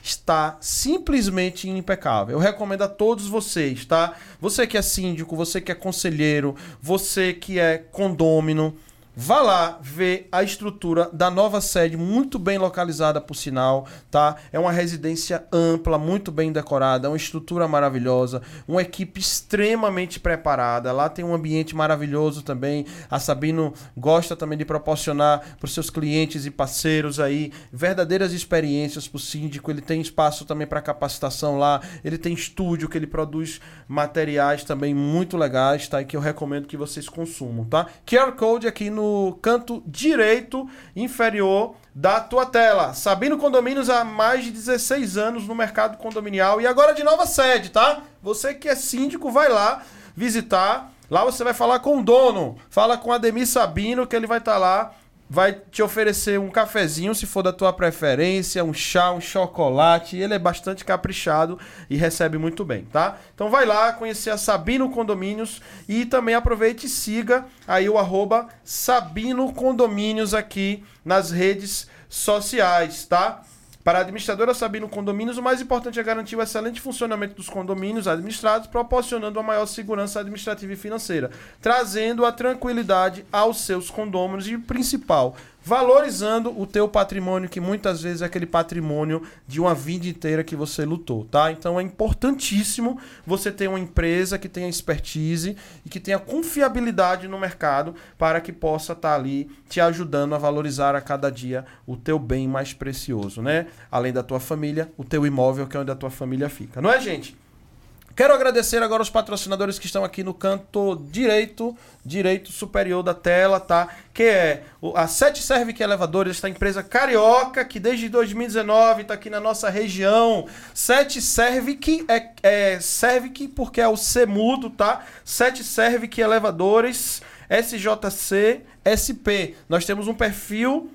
está simplesmente impecável. Eu recomendo a todos vocês, tá? Você que é síndico, você que é conselheiro, você que é condômino, vá lá ver a estrutura da nova sede, muito bem localizada por sinal, tá? É uma residência ampla, muito bem decorada, uma estrutura maravilhosa, uma equipe extremamente preparada. Lá tem um ambiente maravilhoso também. A Sabino gosta também de proporcionar para os seus clientes e parceiros aí verdadeiras experiências para o síndico. Ele tem espaço também para capacitação lá. Ele tem estúdio que ele produz materiais também muito legais, tá? E que eu recomendo que vocês consumam, tá? QR Code aqui no canto direito inferior da tua tela. Sabino Condomínios há mais de 16 anos no mercado condominial e agora de nova sede, tá? Você que é síndico, vai lá visitar. Lá você vai falar com o dono. Fala com Ademir Sabino que ele vai estar lá vai te oferecer um cafezinho, se for da tua preferência, um chá, um chocolate. Ele é bastante caprichado e recebe muito bem, tá? Então vai lá conhecer a Sabino Condomínios e também aproveite e siga aí o arroba Sabino Condomínios aqui nas redes sociais, tá? Para a administradora Sabino Condomínios, o mais importante é garantir o excelente funcionamento dos condomínios administrados, proporcionando a maior segurança administrativa e financeira, trazendo a tranquilidade aos seus condôminos e, principal, valorizando o teu patrimônio, que muitas vezes é aquele patrimônio de uma vida inteira que você lutou, tá? Então é importantíssimo você ter uma empresa que tenha expertise e que tenha confiabilidade no mercado para que possa estar tá ali te ajudando a valorizar a cada dia o teu bem mais precioso, né? Além da tua família, o teu imóvel que é onde a tua família fica. Não é, gente? Quero agradecer agora os patrocinadores que estão aqui no canto direito, direito superior da tela, tá? Que é a Sete Servic Elevadores, esta empresa carioca que desde 2019 está aqui na nossa região. Sete Servic é, é Servic porque é o C mudo, tá? Sete Servic Elevadores, SJC, SP. Nós temos um perfil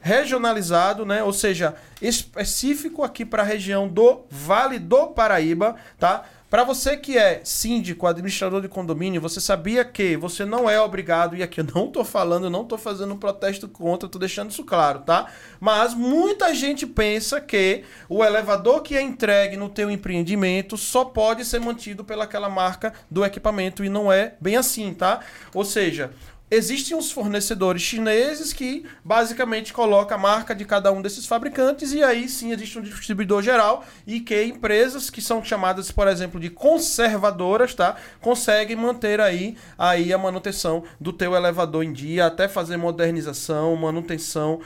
regionalizado, né? Ou seja, específico aqui para a região do Vale do Paraíba, tá? Para você que é síndico, administrador de condomínio, você sabia que você não é obrigado, e aqui eu não tô falando, não tô fazendo um protesto contra, tô deixando isso claro, tá? Mas muita gente pensa que o elevador que é entregue no teu empreendimento só pode ser mantido pelaquela marca do equipamento e não é bem assim, tá? Ou seja, Existem os fornecedores chineses que basicamente colocam a marca de cada um desses fabricantes e aí sim existe um distribuidor geral e que empresas que são chamadas, por exemplo, de conservadoras, tá? Conseguem manter aí, aí a manutenção do teu elevador em dia, até fazer modernização, manutenção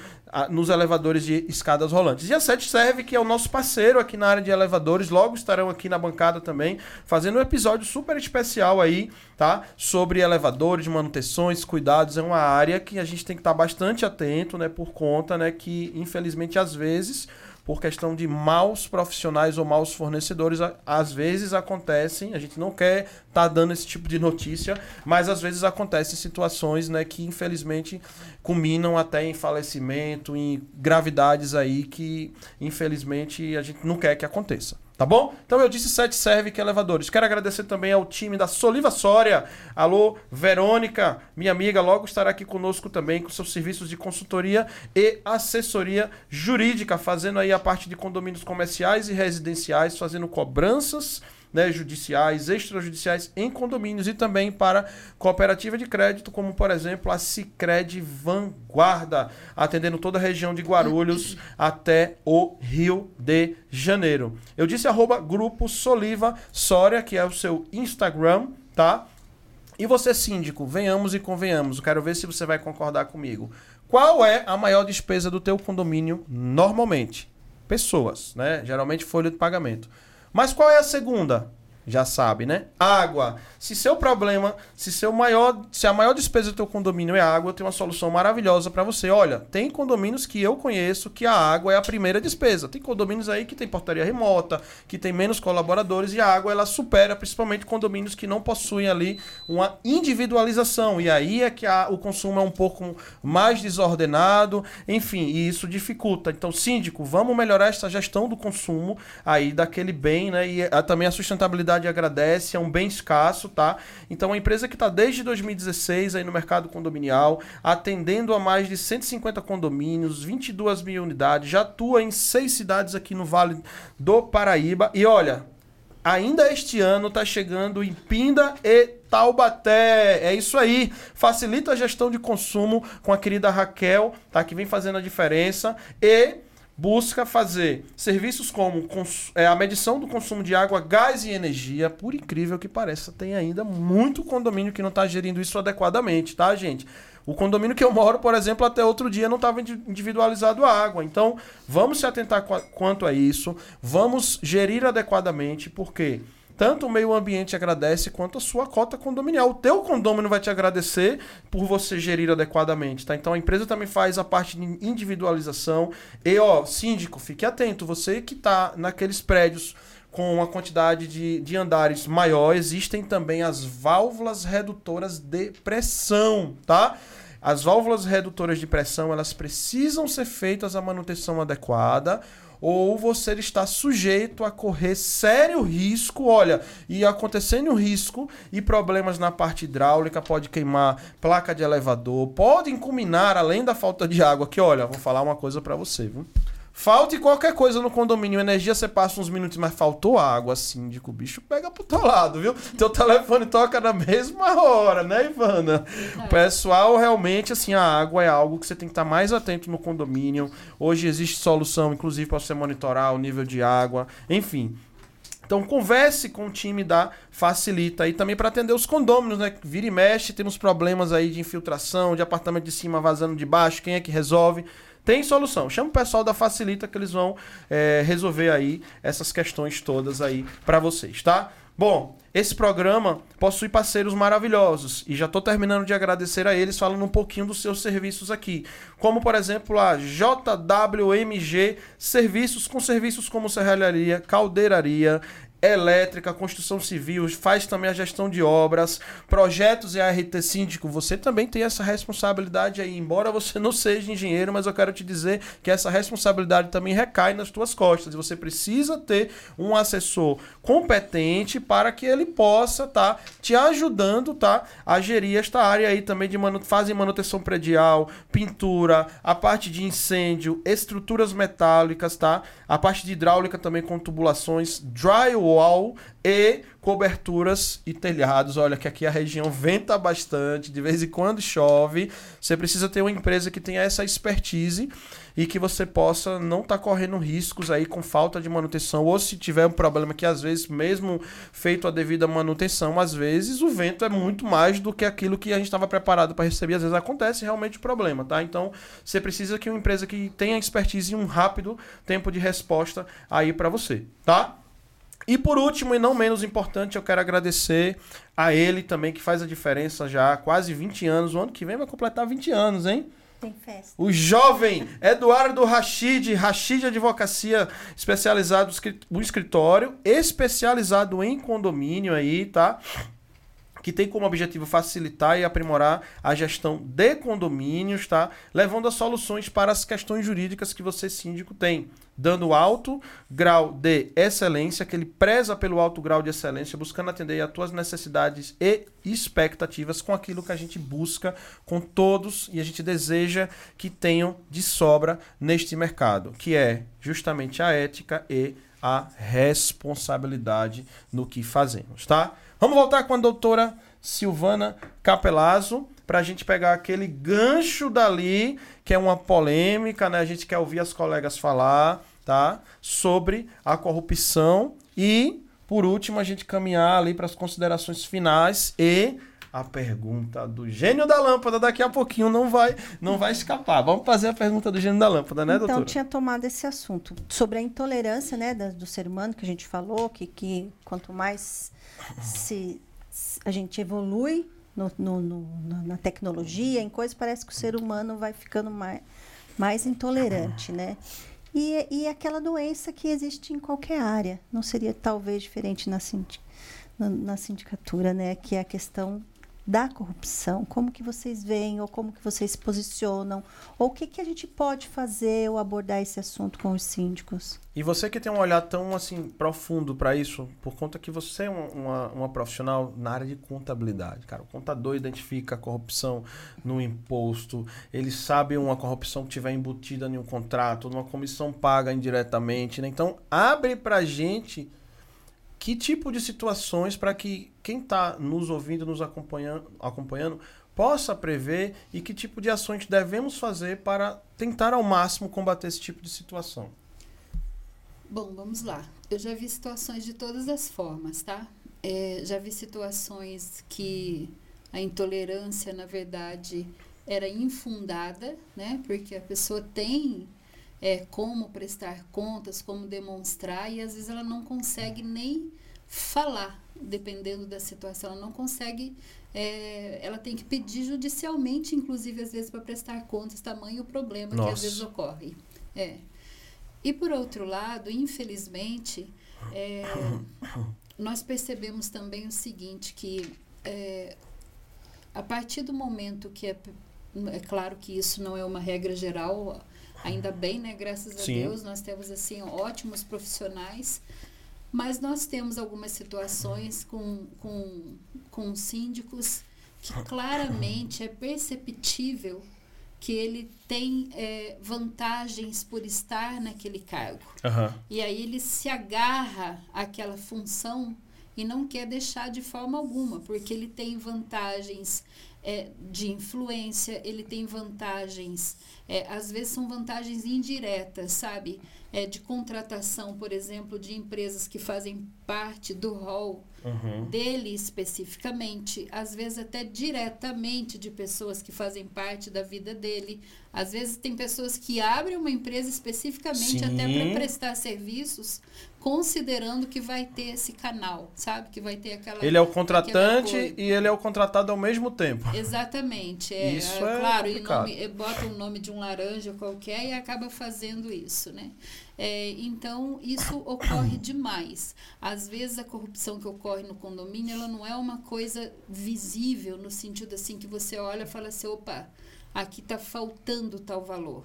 nos elevadores de escadas rolantes. E a Sete Serve, que é o nosso parceiro aqui na área de elevadores, logo estarão aqui na bancada também, fazendo um episódio super especial aí, tá? Sobre elevadores, manutenções, cuidados. É uma área que a gente tem que estar bastante atento, né? Por conta, né? Que infelizmente às vezes por questão de maus profissionais ou maus fornecedores, às vezes acontecem, a gente não quer estar tá dando esse tipo de notícia, mas às vezes acontecem situações né, que infelizmente culminam até em falecimento, em gravidades aí que infelizmente a gente não quer que aconteça. Tá bom? Então eu disse Sete Serve que é elevadores. Quero agradecer também ao time da Soliva Sória. Alô, Verônica, minha amiga, logo estará aqui conosco também com seus serviços de consultoria e assessoria jurídica, fazendo aí a parte de condomínios comerciais e residenciais, fazendo cobranças né, judiciais, extrajudiciais em condomínios e também para cooperativa de crédito, como por exemplo a Sicredi Vanguarda, atendendo toda a região de Guarulhos até o Rio de Janeiro. Eu disse arroba Grupo Soliva Soria, que é o seu Instagram, tá? E você, síndico, venhamos e convenhamos. Eu quero ver se você vai concordar comigo. Qual é a maior despesa do teu condomínio normalmente? Pessoas, né? Geralmente folha de pagamento. Mas qual é a segunda? Já sabe, né? Água. Se seu problema, se seu maior, se a maior despesa do teu condomínio é água, eu tenho uma solução maravilhosa para você. Olha, tem condomínios que eu conheço que a água é a primeira despesa. Tem condomínios aí que tem portaria remota, que tem menos colaboradores e a água ela supera principalmente condomínios que não possuem ali uma individualização. E aí é que a, o consumo é um pouco mais desordenado, enfim, e isso dificulta. Então, síndico, vamos melhorar essa gestão do consumo aí daquele bem, né? E a, também a sustentabilidade comunidade agradece, é um bem escasso, tá? Então, a empresa que está desde 2016 aí no mercado condominial, atendendo a mais de 150 condomínios, 22 mil unidades, já atua em seis cidades aqui no Vale do Paraíba. E olha, ainda este ano está chegando em Pinda e Taubaté. É isso aí. Facilita a gestão de consumo com a querida Raquel, tá? Que vem fazendo a diferença. E busca fazer serviços como é, a medição do consumo de água, gás e energia. Por incrível que pareça, tem ainda muito condomínio que não está gerindo isso adequadamente, tá, gente? O condomínio que eu moro, por exemplo, até outro dia não estava individualizado a água. Então, vamos se atentar quanto a isso, vamos gerir adequadamente, porque quê? Tanto o meio ambiente agradece quanto a sua cota condominial. O teu condomínio vai te agradecer por você gerir adequadamente, tá? Então a empresa também faz a parte de individualização. E ó, síndico, fique atento, você que está naqueles prédios com uma quantidade de, de andares maior, existem também as válvulas redutoras de pressão, tá? As válvulas redutoras de pressão, elas precisam ser feitas a manutenção adequada ou você está sujeito a correr sério risco, olha, e acontecendo risco e problemas na parte hidráulica, pode queimar placa de elevador, podem culminar além da falta de água, que olha, vou falar uma coisa para você, viu? Falte qualquer coisa no condomínio, energia você passa uns minutos, mas faltou água, síndico, o bicho pega pro teu lado, viu? Teu telefone toca na mesma hora, né, Ivana? É. Pessoal, realmente, assim, a água é algo que você tem que estar mais atento no condomínio. Hoje existe solução, inclusive, para você monitorar o nível de água, enfim. Então converse com o time da Facilita aí também para atender os condôminos, né? Vira e mexe, temos problemas aí de infiltração, de apartamento de cima vazando de baixo, quem é que resolve? Tem solução. Chama o pessoal da Facilita que eles vão é, resolver aí essas questões todas aí para vocês, tá? Bom, esse programa possui parceiros maravilhosos e já estou terminando de agradecer a eles falando um pouquinho dos seus serviços aqui, como por exemplo a JWMG Serviços com serviços como serralharia, caldeiraria, elétrica, construção civil, faz também a gestão de obras, projetos e ART síndico, você também tem essa responsabilidade aí, embora você não seja engenheiro, mas eu quero te dizer que essa responsabilidade também recai nas tuas costas, e você precisa ter um assessor competente para que ele possa tá, te ajudando, tá, a gerir esta área aí também de manu fazem manutenção predial, pintura, a parte de incêndio, estruturas metálicas, tá? A parte de hidráulica também com tubulações, drywall e coberturas e telhados. Olha que aqui a região venta bastante, de vez em quando chove. Você precisa ter uma empresa que tenha essa expertise e que você possa não estar tá correndo riscos aí com falta de manutenção ou se tiver um problema que às vezes mesmo feito a devida manutenção, às vezes o vento é muito mais do que aquilo que a gente estava preparado para receber, às vezes acontece realmente o problema, tá? Então, você precisa que uma empresa que tenha expertise e um rápido tempo de resposta aí para você, tá? E por último, e não menos importante, eu quero agradecer a ele também, que faz a diferença já há quase 20 anos. O ano que vem vai completar 20 anos, hein? Tem festa. O jovem Eduardo Rachid, Rachid Advocacia, especializado no escritório, especializado em condomínio aí, tá? que tem como objetivo facilitar e aprimorar a gestão de condomínios, tá? Levando a soluções para as questões jurídicas que você síndico tem, dando alto grau de excelência, que ele preza pelo alto grau de excelência, buscando atender às tuas necessidades e expectativas com aquilo que a gente busca com todos e a gente deseja que tenham de sobra neste mercado, que é justamente a ética e a responsabilidade no que fazemos, tá? Vamos voltar com a doutora Silvana Capelazzo para a gente pegar aquele gancho dali, que é uma polêmica, né? A gente quer ouvir as colegas falar, tá? Sobre a corrupção e, por último, a gente caminhar ali para as considerações finais e a pergunta do gênio da lâmpada daqui a pouquinho não vai não vai escapar. Vamos fazer a pergunta do gênio da lâmpada, né, então, doutora? Então, tinha tomado esse assunto sobre a intolerância, né, do ser humano que a gente falou, que, que quanto mais se, se a gente evolui no, no, no, na tecnologia, em coisas, parece que o ser humano vai ficando mais, mais intolerante, né? E, e aquela doença que existe em qualquer área, não seria talvez diferente na, na, na sindicatura, né? Que é a questão da corrupção, como que vocês veem ou como que vocês se posicionam, ou o que, que a gente pode fazer ou abordar esse assunto com os síndicos? E você que tem um olhar tão assim profundo para isso, por conta que você é uma, uma, profissional na área de contabilidade, cara. O contador identifica a corrupção no imposto, ele sabe uma corrupção que tiver embutida em um contrato, numa comissão paga indiretamente, né? Então abre para gente que tipo de situações para que quem está nos ouvindo, nos acompanhando, acompanhando, possa prever e que tipo de ações devemos fazer para tentar ao máximo combater esse tipo de situação? Bom, vamos lá. Eu já vi situações de todas as formas, tá? É, já vi situações que a intolerância, na verdade, era infundada, né? Porque a pessoa tem é, como prestar contas, como demonstrar, e às vezes ela não consegue nem falar, dependendo da situação, ela não consegue, é, ela tem que pedir judicialmente, inclusive às vezes para prestar contas, tamanho o problema Nossa. que às vezes ocorre. É. E por outro lado, infelizmente, é, nós percebemos também o seguinte, que é, a partir do momento que é, é claro que isso não é uma regra geral, Ainda bem, né? Graças a Sim. Deus, nós temos assim ótimos profissionais, mas nós temos algumas situações com, com, com síndicos que claramente é perceptível que ele tem é, vantagens por estar naquele cargo. Aham. E aí ele se agarra àquela função e não quer deixar de forma alguma, porque ele tem vantagens é, de influência, ele tem vantagens, é, às vezes são vantagens indiretas, sabe? É, de contratação, por exemplo, de empresas que fazem parte do rol Uhum. dele especificamente, às vezes até diretamente de pessoas que fazem parte da vida dele. Às vezes tem pessoas que abrem uma empresa especificamente até Sim. para prestar serviços, considerando que vai ter esse canal, sabe? Que vai ter aquela Ele é o contratante e ele é o contratado ao mesmo tempo. Exatamente. É, Isso é, é claro, e nome, é, bota o nome de um laranja qualquer e acaba fazendo isso, né? É, então, isso ocorre demais. Às vezes, a corrupção que ocorre no condomínio, ela não é uma coisa visível, no sentido assim que você olha e fala assim, opa, aqui está faltando tal valor.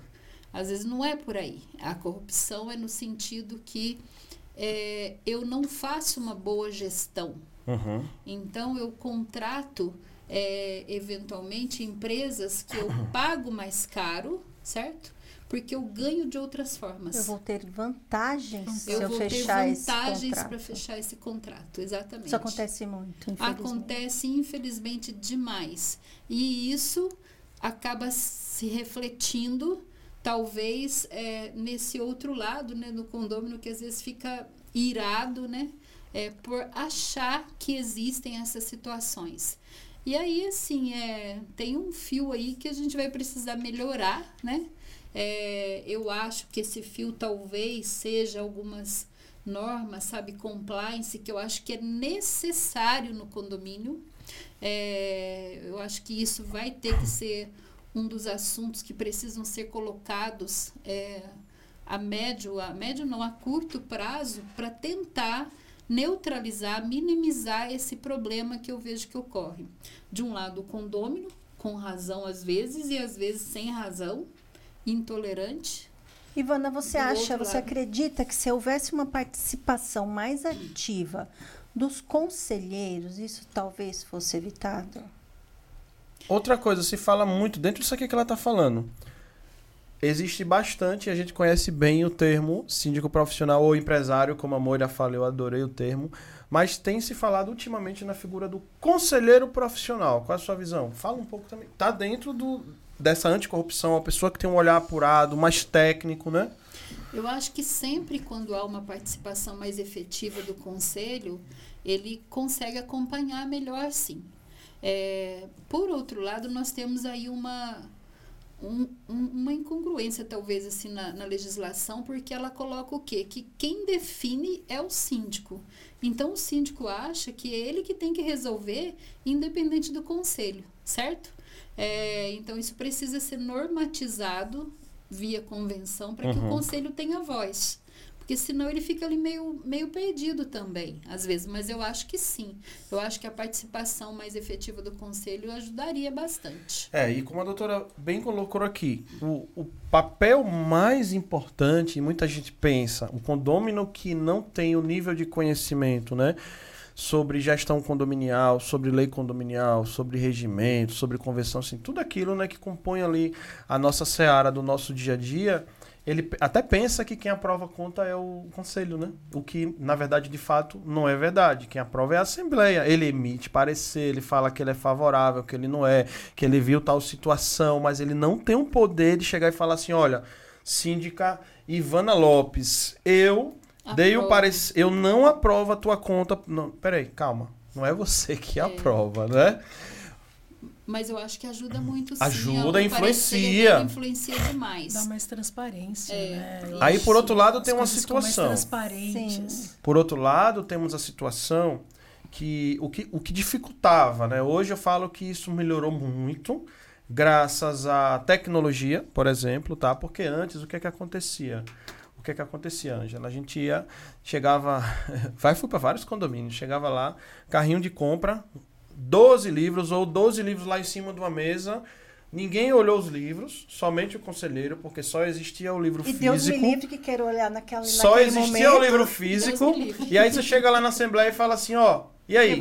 Às vezes não é por aí. A corrupção é no sentido que é, eu não faço uma boa gestão. Uhum. Então eu contrato é, eventualmente empresas que eu pago mais caro, certo? Porque eu ganho de outras formas. Eu vou ter vantagens se Eu eu vou ter fechar esse vantagens contrato. para fechar esse contrato, exatamente. Isso acontece muito, infelizmente. Acontece, infelizmente, demais. E isso acaba se refletindo, talvez, é, nesse outro lado, né, no condômino, que às vezes fica irado, né, é, por achar que existem essas situações. E aí, assim, é, tem um fio aí que a gente vai precisar melhorar, né? É, eu acho que esse fio talvez seja algumas normas, sabe, compliance, que eu acho que é necessário no condomínio. É, eu acho que isso vai ter que ser um dos assuntos que precisam ser colocados é, a médio, a médio não, a curto prazo, para tentar neutralizar, minimizar esse problema que eu vejo que ocorre. De um lado, o condômino, com razão às vezes, e às vezes sem razão, intolerante. Ivana, você Do acha, você acredita que se houvesse uma participação mais ativa dos conselheiros, isso talvez fosse evitado? Outra coisa, se fala muito, dentro disso aqui que ela está falando, existe bastante, a gente conhece bem o termo síndico profissional ou empresário, como a Moira fala, eu adorei o termo, mas tem se falado ultimamente na figura do conselheiro profissional. Qual é a sua visão? Fala um pouco também. Tá dentro do, dessa anticorrupção, a pessoa que tem um olhar apurado, mais técnico, né? Eu acho que sempre quando há uma participação mais efetiva do conselho, ele consegue acompanhar melhor, sim. É, por outro lado, nós temos aí uma, um- um- uma incongruência, talvez, assim, na, na legislação, porque ela coloca o quê? Que quem define é o síndico. Então, o síndico acha que é ele que tem que resolver, independente do conselho, certo? É, então, isso precisa ser normatizado via convenção para que Uhum. o conselho tenha voz. Porque senão ele fica ali meio, meio perdido também, às vezes. Mas eu acho que sim. Eu acho que a participação mais efetiva do conselho ajudaria bastante. É, e como a doutora bem colocou aqui, o, o papel mais importante, muita gente pensa, o condômino que não tem o nível de conhecimento, né? Sobre gestão condominial, sobre lei condominial, sobre regimento, sobre convenção, assim, tudo aquilo né, que compõe ali a nossa seara do nosso dia a dia, ele até pensa que quem aprova a conta é o conselho, né? O que, na verdade, de fato, não é verdade. Quem aprova é a Assembleia. Ele emite parecer, ele fala que ele é favorável, que ele não é, que ele viu tal situação, mas ele não tem o poder de chegar e falar assim: olha, síndica Ivana Lopes, eu dei o parecer, eu não aprovo a tua conta. Não, peraí, calma. Não é você que aprova, né? Mas eu acho que ajuda muito sim. Ajuda, influencia. parecer influencia demais. Dá mais transparência, É. né? Aí, por outro lado, as tem uma ficam mais situação. transparentes. Por outro lado, temos a situação que o que, o que dificultava, né? Hoje eu falo que isso melhorou muito, graças à tecnologia, por exemplo, tá? Porque antes o que é que acontecia? O que é que acontecia, Ângela? A gente ia, chegava, vai fui para vários condomínios, chegava lá, carrinho de compra, 12 livros ou 12 livros lá em cima de uma mesa, Ninguém olhou os livros, somente o conselheiro, porque só existia o livro E Deus me físico. livre que quero olhar naquela, Só existia momento. o livro físico. E aí você chega lá na Assembleia e fala assim, ó, e aí?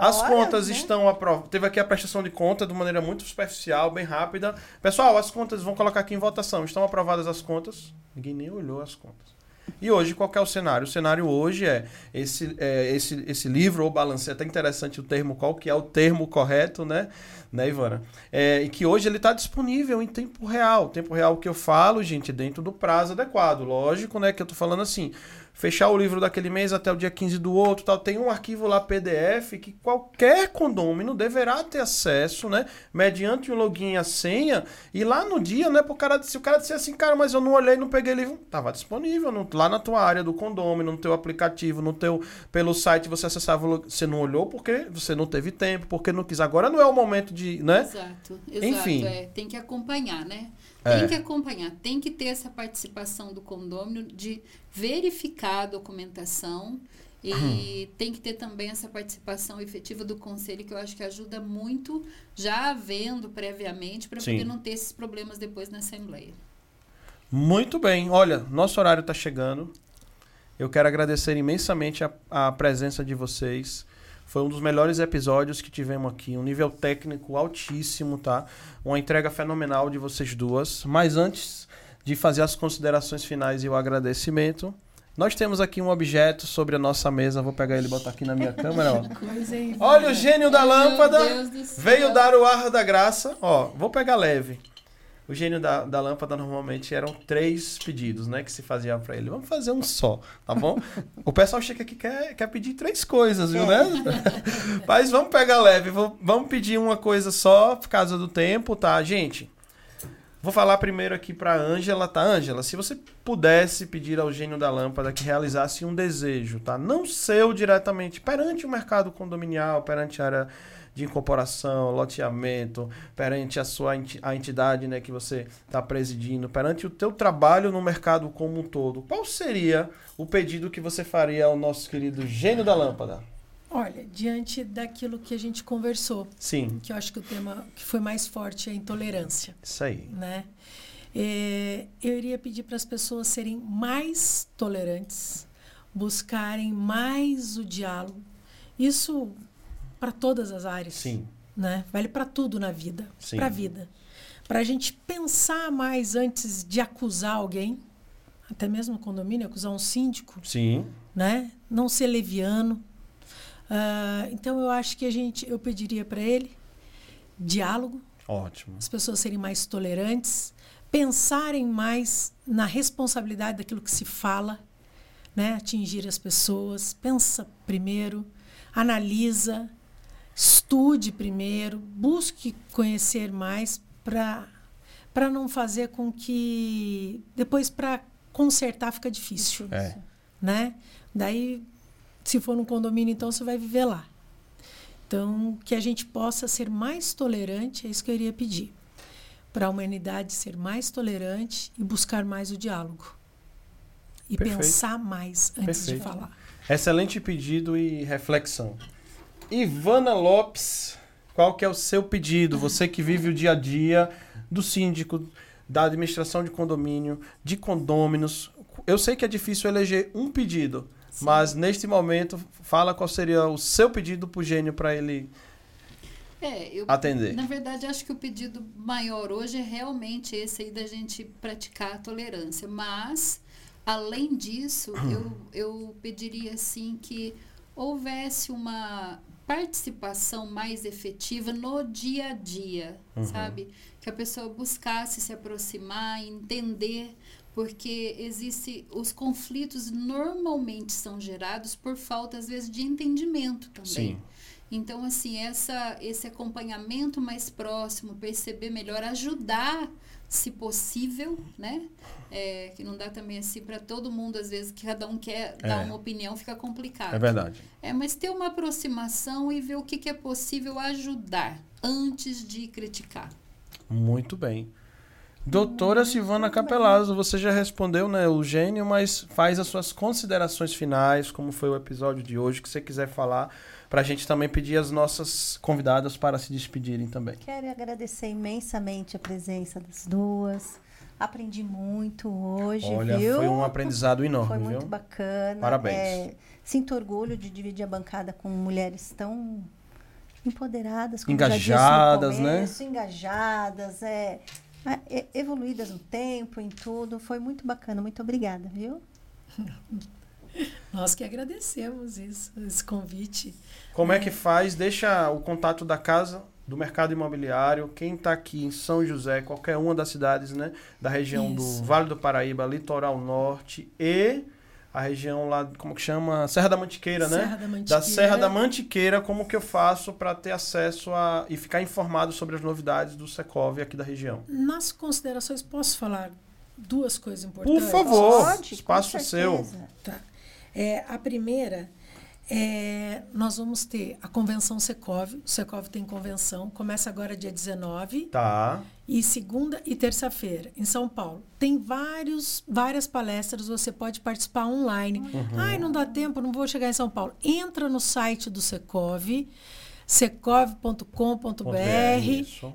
As horas, contas né? estão aprovadas. Teve aqui a prestação de conta de maneira muito superficial, bem rápida. Pessoal, as contas vão colocar aqui em votação. Estão aprovadas as contas? Ninguém nem olhou as contas. E hoje, qual é o cenário? O cenário hoje é esse, é, esse, esse livro ou balance. É até interessante o termo, qual que é o termo correto, né? Né, Ivana? É, e que hoje ele está disponível em tempo real. Tempo real que eu falo, gente, dentro do prazo adequado. Lógico, né? Que eu tô falando assim fechar o livro daquele mês até o dia 15 do outro, tal. Tem um arquivo lá PDF que qualquer condômino deverá ter acesso, né, mediante o login e a senha, e lá no dia, né, pro cara, se o cara disser assim, cara, mas eu não olhei, não peguei livro, tava disponível no- lá na tua área do condômino, no teu aplicativo, no teu pelo site você acessava, você não olhou porque você não teve tempo, porque não quis. Agora não é o momento de, né? Exato, exato. Enfim. É, tem que acompanhar, né? É. Tem que acompanhar, tem que ter essa participação do condômino de verificar a documentação e Hum. tem que ter também essa participação efetiva do conselho, que eu acho que ajuda muito, já havendo previamente, para poder não ter esses problemas depois na Assembleia. Muito bem. Olha, nosso horário está chegando. Eu quero agradecer imensamente a, a presença de vocês. Foi um dos melhores episódios que tivemos aqui. Um nível técnico altíssimo, tá? Uma entrega fenomenal de vocês duas. Mas antes de fazer as considerações finais e o agradecimento, nós temos aqui um objeto sobre a nossa mesa. Vou pegar ele e botar aqui na minha câmera. Ó. Olha o gênio da lâmpada. Veio dar o ar da graça. Ó, vou pegar leve. O gênio da, da lâmpada normalmente eram três pedidos, né? Que se fazia pra ele. Vamos fazer um só, tá bom? o pessoal chega aqui quer, quer pedir três coisas, viu, né? Mas vamos pegar leve. vou- vamos pedir uma coisa só, por causa do tempo, tá? Gente, vou falar primeiro aqui pra Ângela, tá? Ângela, se você pudesse pedir ao gênio da lâmpada que realizasse um desejo, tá? Não seu diretamente, perante o mercado condominial, perante a área de incorporação, loteamento, perante a sua a entidade né, que você está presidindo, perante o teu trabalho no mercado como um todo, qual seria o pedido que você faria ao nosso querido gênio da lâmpada? Olha, diante daquilo que a gente conversou, Sim, que eu acho que o tema que foi mais forte é a intolerância, isso aí. né? É, eu iria pedir para as pessoas serem mais tolerantes, buscarem mais o diálogo. Isso para todas as áreas, Sim, né? Vale para tudo na vida, para a vida. Para a gente pensar mais antes de acusar alguém, até mesmo no condomínio, acusar um síndico, sim, né? Não ser leviano. Ah, então eu acho que a gente, eu pediria para ele diálogo, ótimo. as pessoas serem mais tolerantes, pensarem mais na responsabilidade daquilo que se fala, né? Atingir as pessoas, pensa primeiro, analisa, estude primeiro, busque conhecer mais para não fazer com que depois para consertar fica difícil É. né? Daí, se for num condomínio, então você vai viver lá. Então, que a gente possa ser mais tolerante, é isso que eu iria pedir. Para a humanidade ser mais tolerante e buscar mais o diálogo. E Perfeito. pensar mais antes de Perfeito. falar. Excelente pedido e reflexão. Ivana Lopes, qual que é o seu pedido? Você que vive o dia a dia do síndico, da administração de condomínio, de condôminos. Eu sei que é difícil eleger um pedido, mas neste momento, fala qual seria o seu pedido pro gênio para ele É, eu, atender. Na verdade, acho que o pedido maior hoje é realmente esse aí da gente praticar a tolerância. Mas, além disso, eu, eu pediria assim que houvesse uma participação mais efetiva no dia a dia, sabe? Que a pessoa buscasse se aproximar, entender, porque existe os conflitos normalmente são gerados por falta às vezes de entendimento também. Sim. Então, assim, essa, esse acompanhamento mais próximo, perceber melhor, ajudar, se possível, né? É, que não dá também assim para todo mundo, às vezes, que cada um quer dar É. uma opinião, fica complicado. É verdade. É, mas ter uma aproximação e ver o que, que é possível ajudar antes de criticar. Muito bem. Doutora Silvana Capelazzo, você já respondeu, né, o gênio, mas faz as suas considerações finais, como foi o episódio de hoje, que você quiser falar, para a gente também pedir as nossas convidadas para se despedirem também. Quero agradecer imensamente a presença das duas. Aprendi muito hoje, Olha, viu? foi um aprendizado enorme, Foi viu? muito bacana. Parabéns. É, sinto orgulho de dividir a bancada com mulheres tão empoderadas, como Engajadas, já disse no né? começo, engajadas, é, é, evoluídas no tempo, em tudo. Foi muito bacana. Muito obrigada, viu? Nós que agradecemos isso, esse convite. Como é que faz? Deixa o contato da casa do mercado imobiliário. Quem está aqui em São José, qualquer uma das cidades, né, da região Isso. do Vale do Paraíba, Litoral Norte e a região lá, como que chama? Serra da Mantiqueira, né? Serra da Mantiqueira. Da Serra da Mantiqueira, como que eu faço para ter acesso a e ficar informado sobre as novidades do Secov aqui da região? Nas considerações, posso falar duas coisas importantes? Por favor, Pode, com espaço é seu. Tá. É, a primeira é nós vamos ter a convenção Secov. O Secov tem convenção, começa agora dia 19 Tá. e segunda e terça-feira em São Paulo. Tem vários várias palestras, você pode participar online. Uhum. Ai, não dá tempo, não vou chegar em São Paulo. Entra no site do Secov, secov.com.br.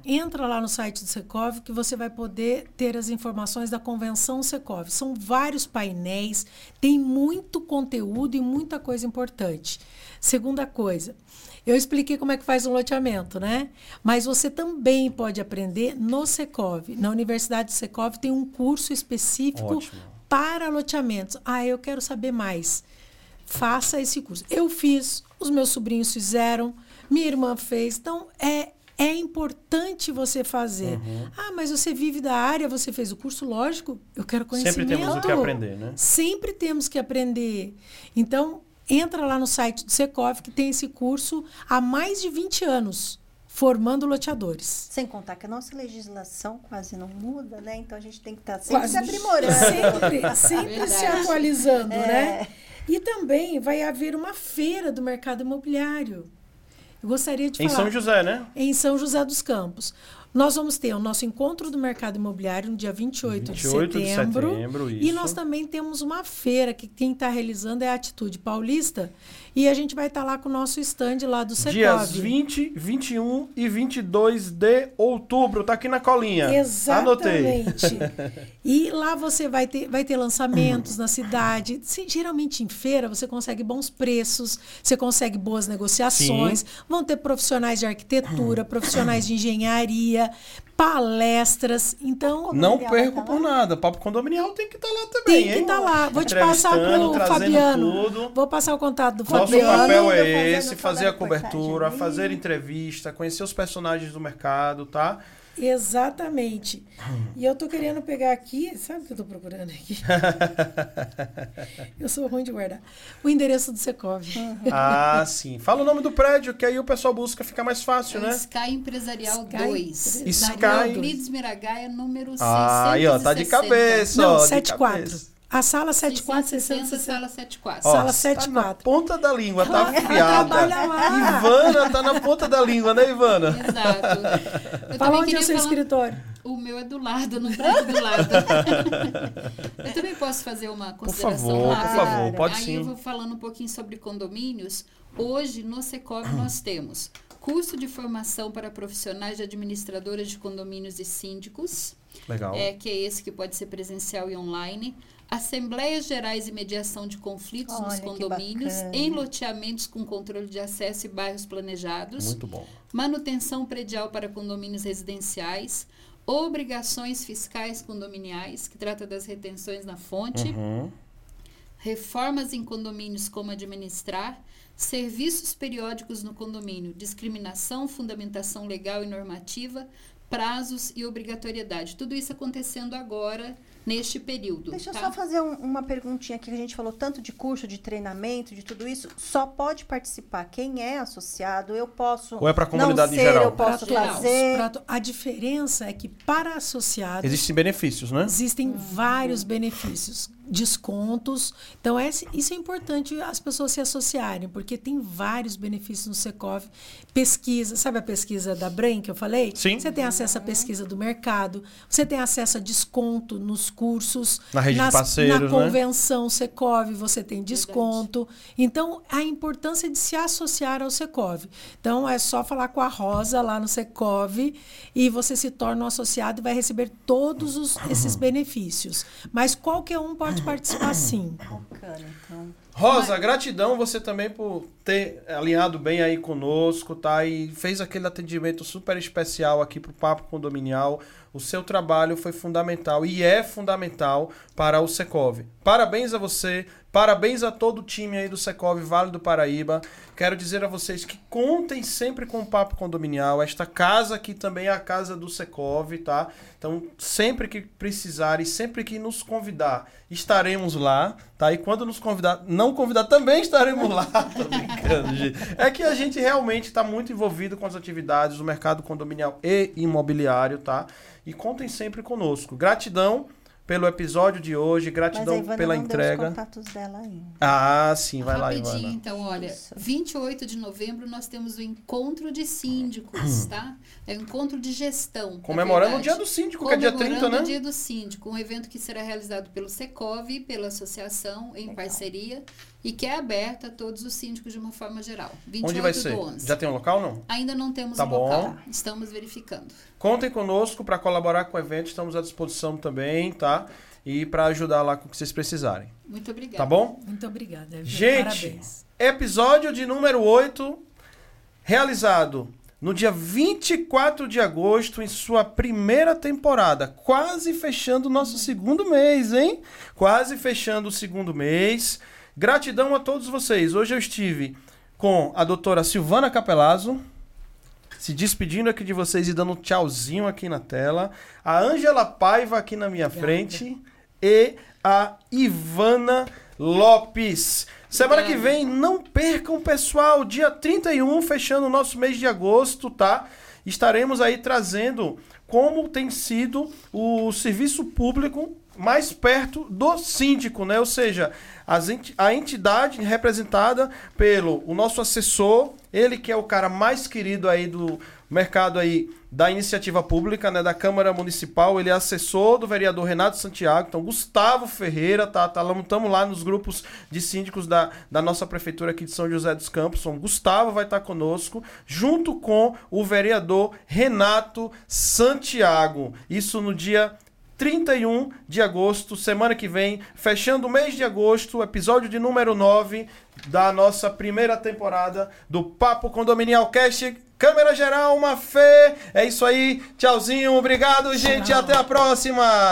Entra lá no site do Secov que você vai poder ter as informações da convenção Secov. São vários painéis, tem muito conteúdo e muita coisa importante. Segunda coisa, eu expliquei como é que faz o loteamento, né? Mas você também pode aprender no Secov. Na Universidade do Secov tem um curso específico Ótimo. para loteamentos. Ah, eu quero saber mais. Faça esse curso. Eu fiz, os meus sobrinhos fizeram, minha irmã fez. Então, é, é importante você fazer. Uhum. Ah, mas você vive da área, você fez o curso, lógico, eu quero conhecimento. Sempre temos o que aprender, né? Sempre temos que aprender. Então, entra lá no site do Secov, que tem esse curso há mais de 20 anos, formando loteadores. Sem contar que a nossa legislação quase não muda, né? Então a gente tem que estar sempre Quase. se aprimorando. Sempre, sempre se atualizando, É. né? E também vai haver uma feira do mercado imobiliário. Eu gostaria de Em falar. São José, né? Em São José dos Campos. Nós vamos ter o nosso encontro do mercado imobiliário no dia 28, 28 de de setembro. setembro, E isso. nós também temos uma feira que quem está realizando é a Atitude Paulista. E a gente vai estar lá com o nosso stand lá do Secov. Dias 20, 21 e 22 de outubro. Tá aqui na colinha. Anotei. Exatamente. e lá você vai ter, vai ter lançamentos na cidade. Se- geralmente em feira você consegue bons preços, você consegue boas negociações. Vão ter profissionais de arquitetura, profissionais de engenharia, palestras. Então, Não perco tá por nada. Papo Condominial tem que estar lá também, tem que estar lá. Vou te passar pro Fabiano. tudo. Vou passar o contato do Nosso Fabiano. papel é esse, fazer a cobertura, fazer entrevista, conhecer os personagens do mercado, tá? Exatamente. E eu tô querendo pegar aqui, sabe o que eu tô procurando aqui? eu sou ruim de guardar. O endereço do Secov. Ah, sim. Fala o nome do prédio, que aí o pessoal busca, fica mais fácil, É né? Sky Empresarial Sky 2. Sky. Na Euclides Miragaia, número 660. Ah, aí, ó, tá de cabeça, ó. Não, de 74. A sala 74, 74, 660, sala 74. Ó, Sala tá na 74. ponta da língua, tá afiada. Ivana tá na ponta da língua, né, Ivana? Exato. Eu Fala onde é o seu falar- escritório. O meu é do lado, no prédio do lado. eu também posso fazer uma consideração favor, rápida? por favor, pode Aí sim. eu vou falando um pouquinho sobre condomínios. Hoje, no Secov, nós temos curso de formação para profissionais de administradoras de condomínios e síndicos, Legal. é, que é esse que pode ser presencial e online. Assembleias Gerais e Mediação de Conflitos Olha, nos condomínios, em loteamentos com controle de acesso e bairros planejados Muito bom. manutenção predial para condomínios residenciais, obrigações fiscais condominiais, que trata das retenções na fonte, Uhum. reformas em condomínios como administrar, serviços periódicos no condomínio, discriminação, fundamentação legal e normativa, prazos e obrigatoriedade. Tudo isso acontecendo agora, neste período. Deixa eu tá? só fazer um- uma perguntinha aqui, que a gente falou tanto de curso, de treinamento, de tudo isso. Só pode participar quem é associado? Eu posso. Ou é pra comunidade em não ser, geral? Eu posso Pra to- A diferença é que para associados Existem benefícios, né? existem vários benefícios. Descontos. Então, é, isso é importante as pessoas se associarem, porque tem vários benefícios no Secov. Pesquisa, sabe a pesquisa da Brem que eu falei? Sim. Você tem acesso à pesquisa do mercado, você tem acesso a desconto nos cursos. Na rede nas, de parceiros, Na né? convenção Secov, você tem desconto. Então, a importância de se associar ao Secov. Então, é só falar com a Rosa lá no Secov e você se torna um associado e vai receber todos os, esses benefícios. Mas qualquer um pode participar sim. Bacana, então. Rosa, gratidão você também por ter alinhado bem aí conosco, tá? E fez aquele atendimento super especial aqui pro Papo Condominial. O seu trabalho foi fundamental e é fundamental para o Secov. Parabéns a você, parabéns a todo o time aí do Secov Vale do Paraíba. Quero dizer a vocês que contem sempre com o Papo Condominial. Esta casa aqui também é a casa do Secov, tá? Então, sempre que precisar e sempre que nos convidar, estaremos lá, tá? E quando nos convidar, não convidar, também estaremos lá. Tô brincando, gente. É que a gente realmente está muito envolvido com as atividades do mercado condominial e imobiliário, tá? E contem sempre conosco. Gratidão pelo episódio de hoje, Mas a gratidão Ivana pela não deu entrega. os contatos dela ainda. Ah, sim, vai lá, Rapidinho, Ivana. então, olha, Isso. 28 de novembro nós temos o encontro de síndicos, tá? É o encontro de gestão. Comemorando o dia do síndico, que é dia 30, Comemorando né? o Dia do Síndico, um evento que será realizado pelo Secov, pela associação, em parceria, e que é aberto a todos os síndicos de uma forma geral. 28 Onde vai do ser? 11. Já tem um local, não? Ainda não temos Tá um bom. local, estamos verificando. Contem conosco para colaborar com o evento, estamos à disposição também, tá? E para ajudar lá com o que vocês precisarem. Muito obrigada. Tá bom? Muito obrigada. Evelyn. Gente, Parabéns. episódio de número 8, realizado no dia 24 de agosto, em sua primeira temporada. Quase fechando o nosso segundo mês, hein? Quase fechando o segundo mês. Gratidão a todos vocês. Hoje eu estive com a doutora Silvana Capelazzo, se despedindo aqui de vocês e dando um tchauzinho aqui na tela. A Ângela Paiva aqui na minha frente. E a Ivana Lopes. Semana que Obrigada. vem, não percam, pessoal. Dia 31, fechando o nosso mês de agosto, tá? Estaremos aí trazendo como tem sido o serviço público mais perto do síndico, né? Ou seja, a entidade representada pelo o nosso assessor, ele que é o cara mais querido aí do mercado aí da iniciativa pública, né, da Câmara Municipal, ele é assessor do vereador Renato Santiago, então Gustavo Ferreira, tá, tá estamos lá nos grupos de síndicos da, da nossa prefeitura aqui de São José dos Campos, então Gustavo vai estar conosco, junto com o vereador Renato Santiago, isso no dia 31 de agosto, semana que vem, fechando o mês de agosto, episódio de número 9 da nossa primeira temporada do Papo Condominial Cast. Câmera geral, uma fé. É isso aí. Tchauzinho. Obrigado, gente. Tchau. Até a próxima.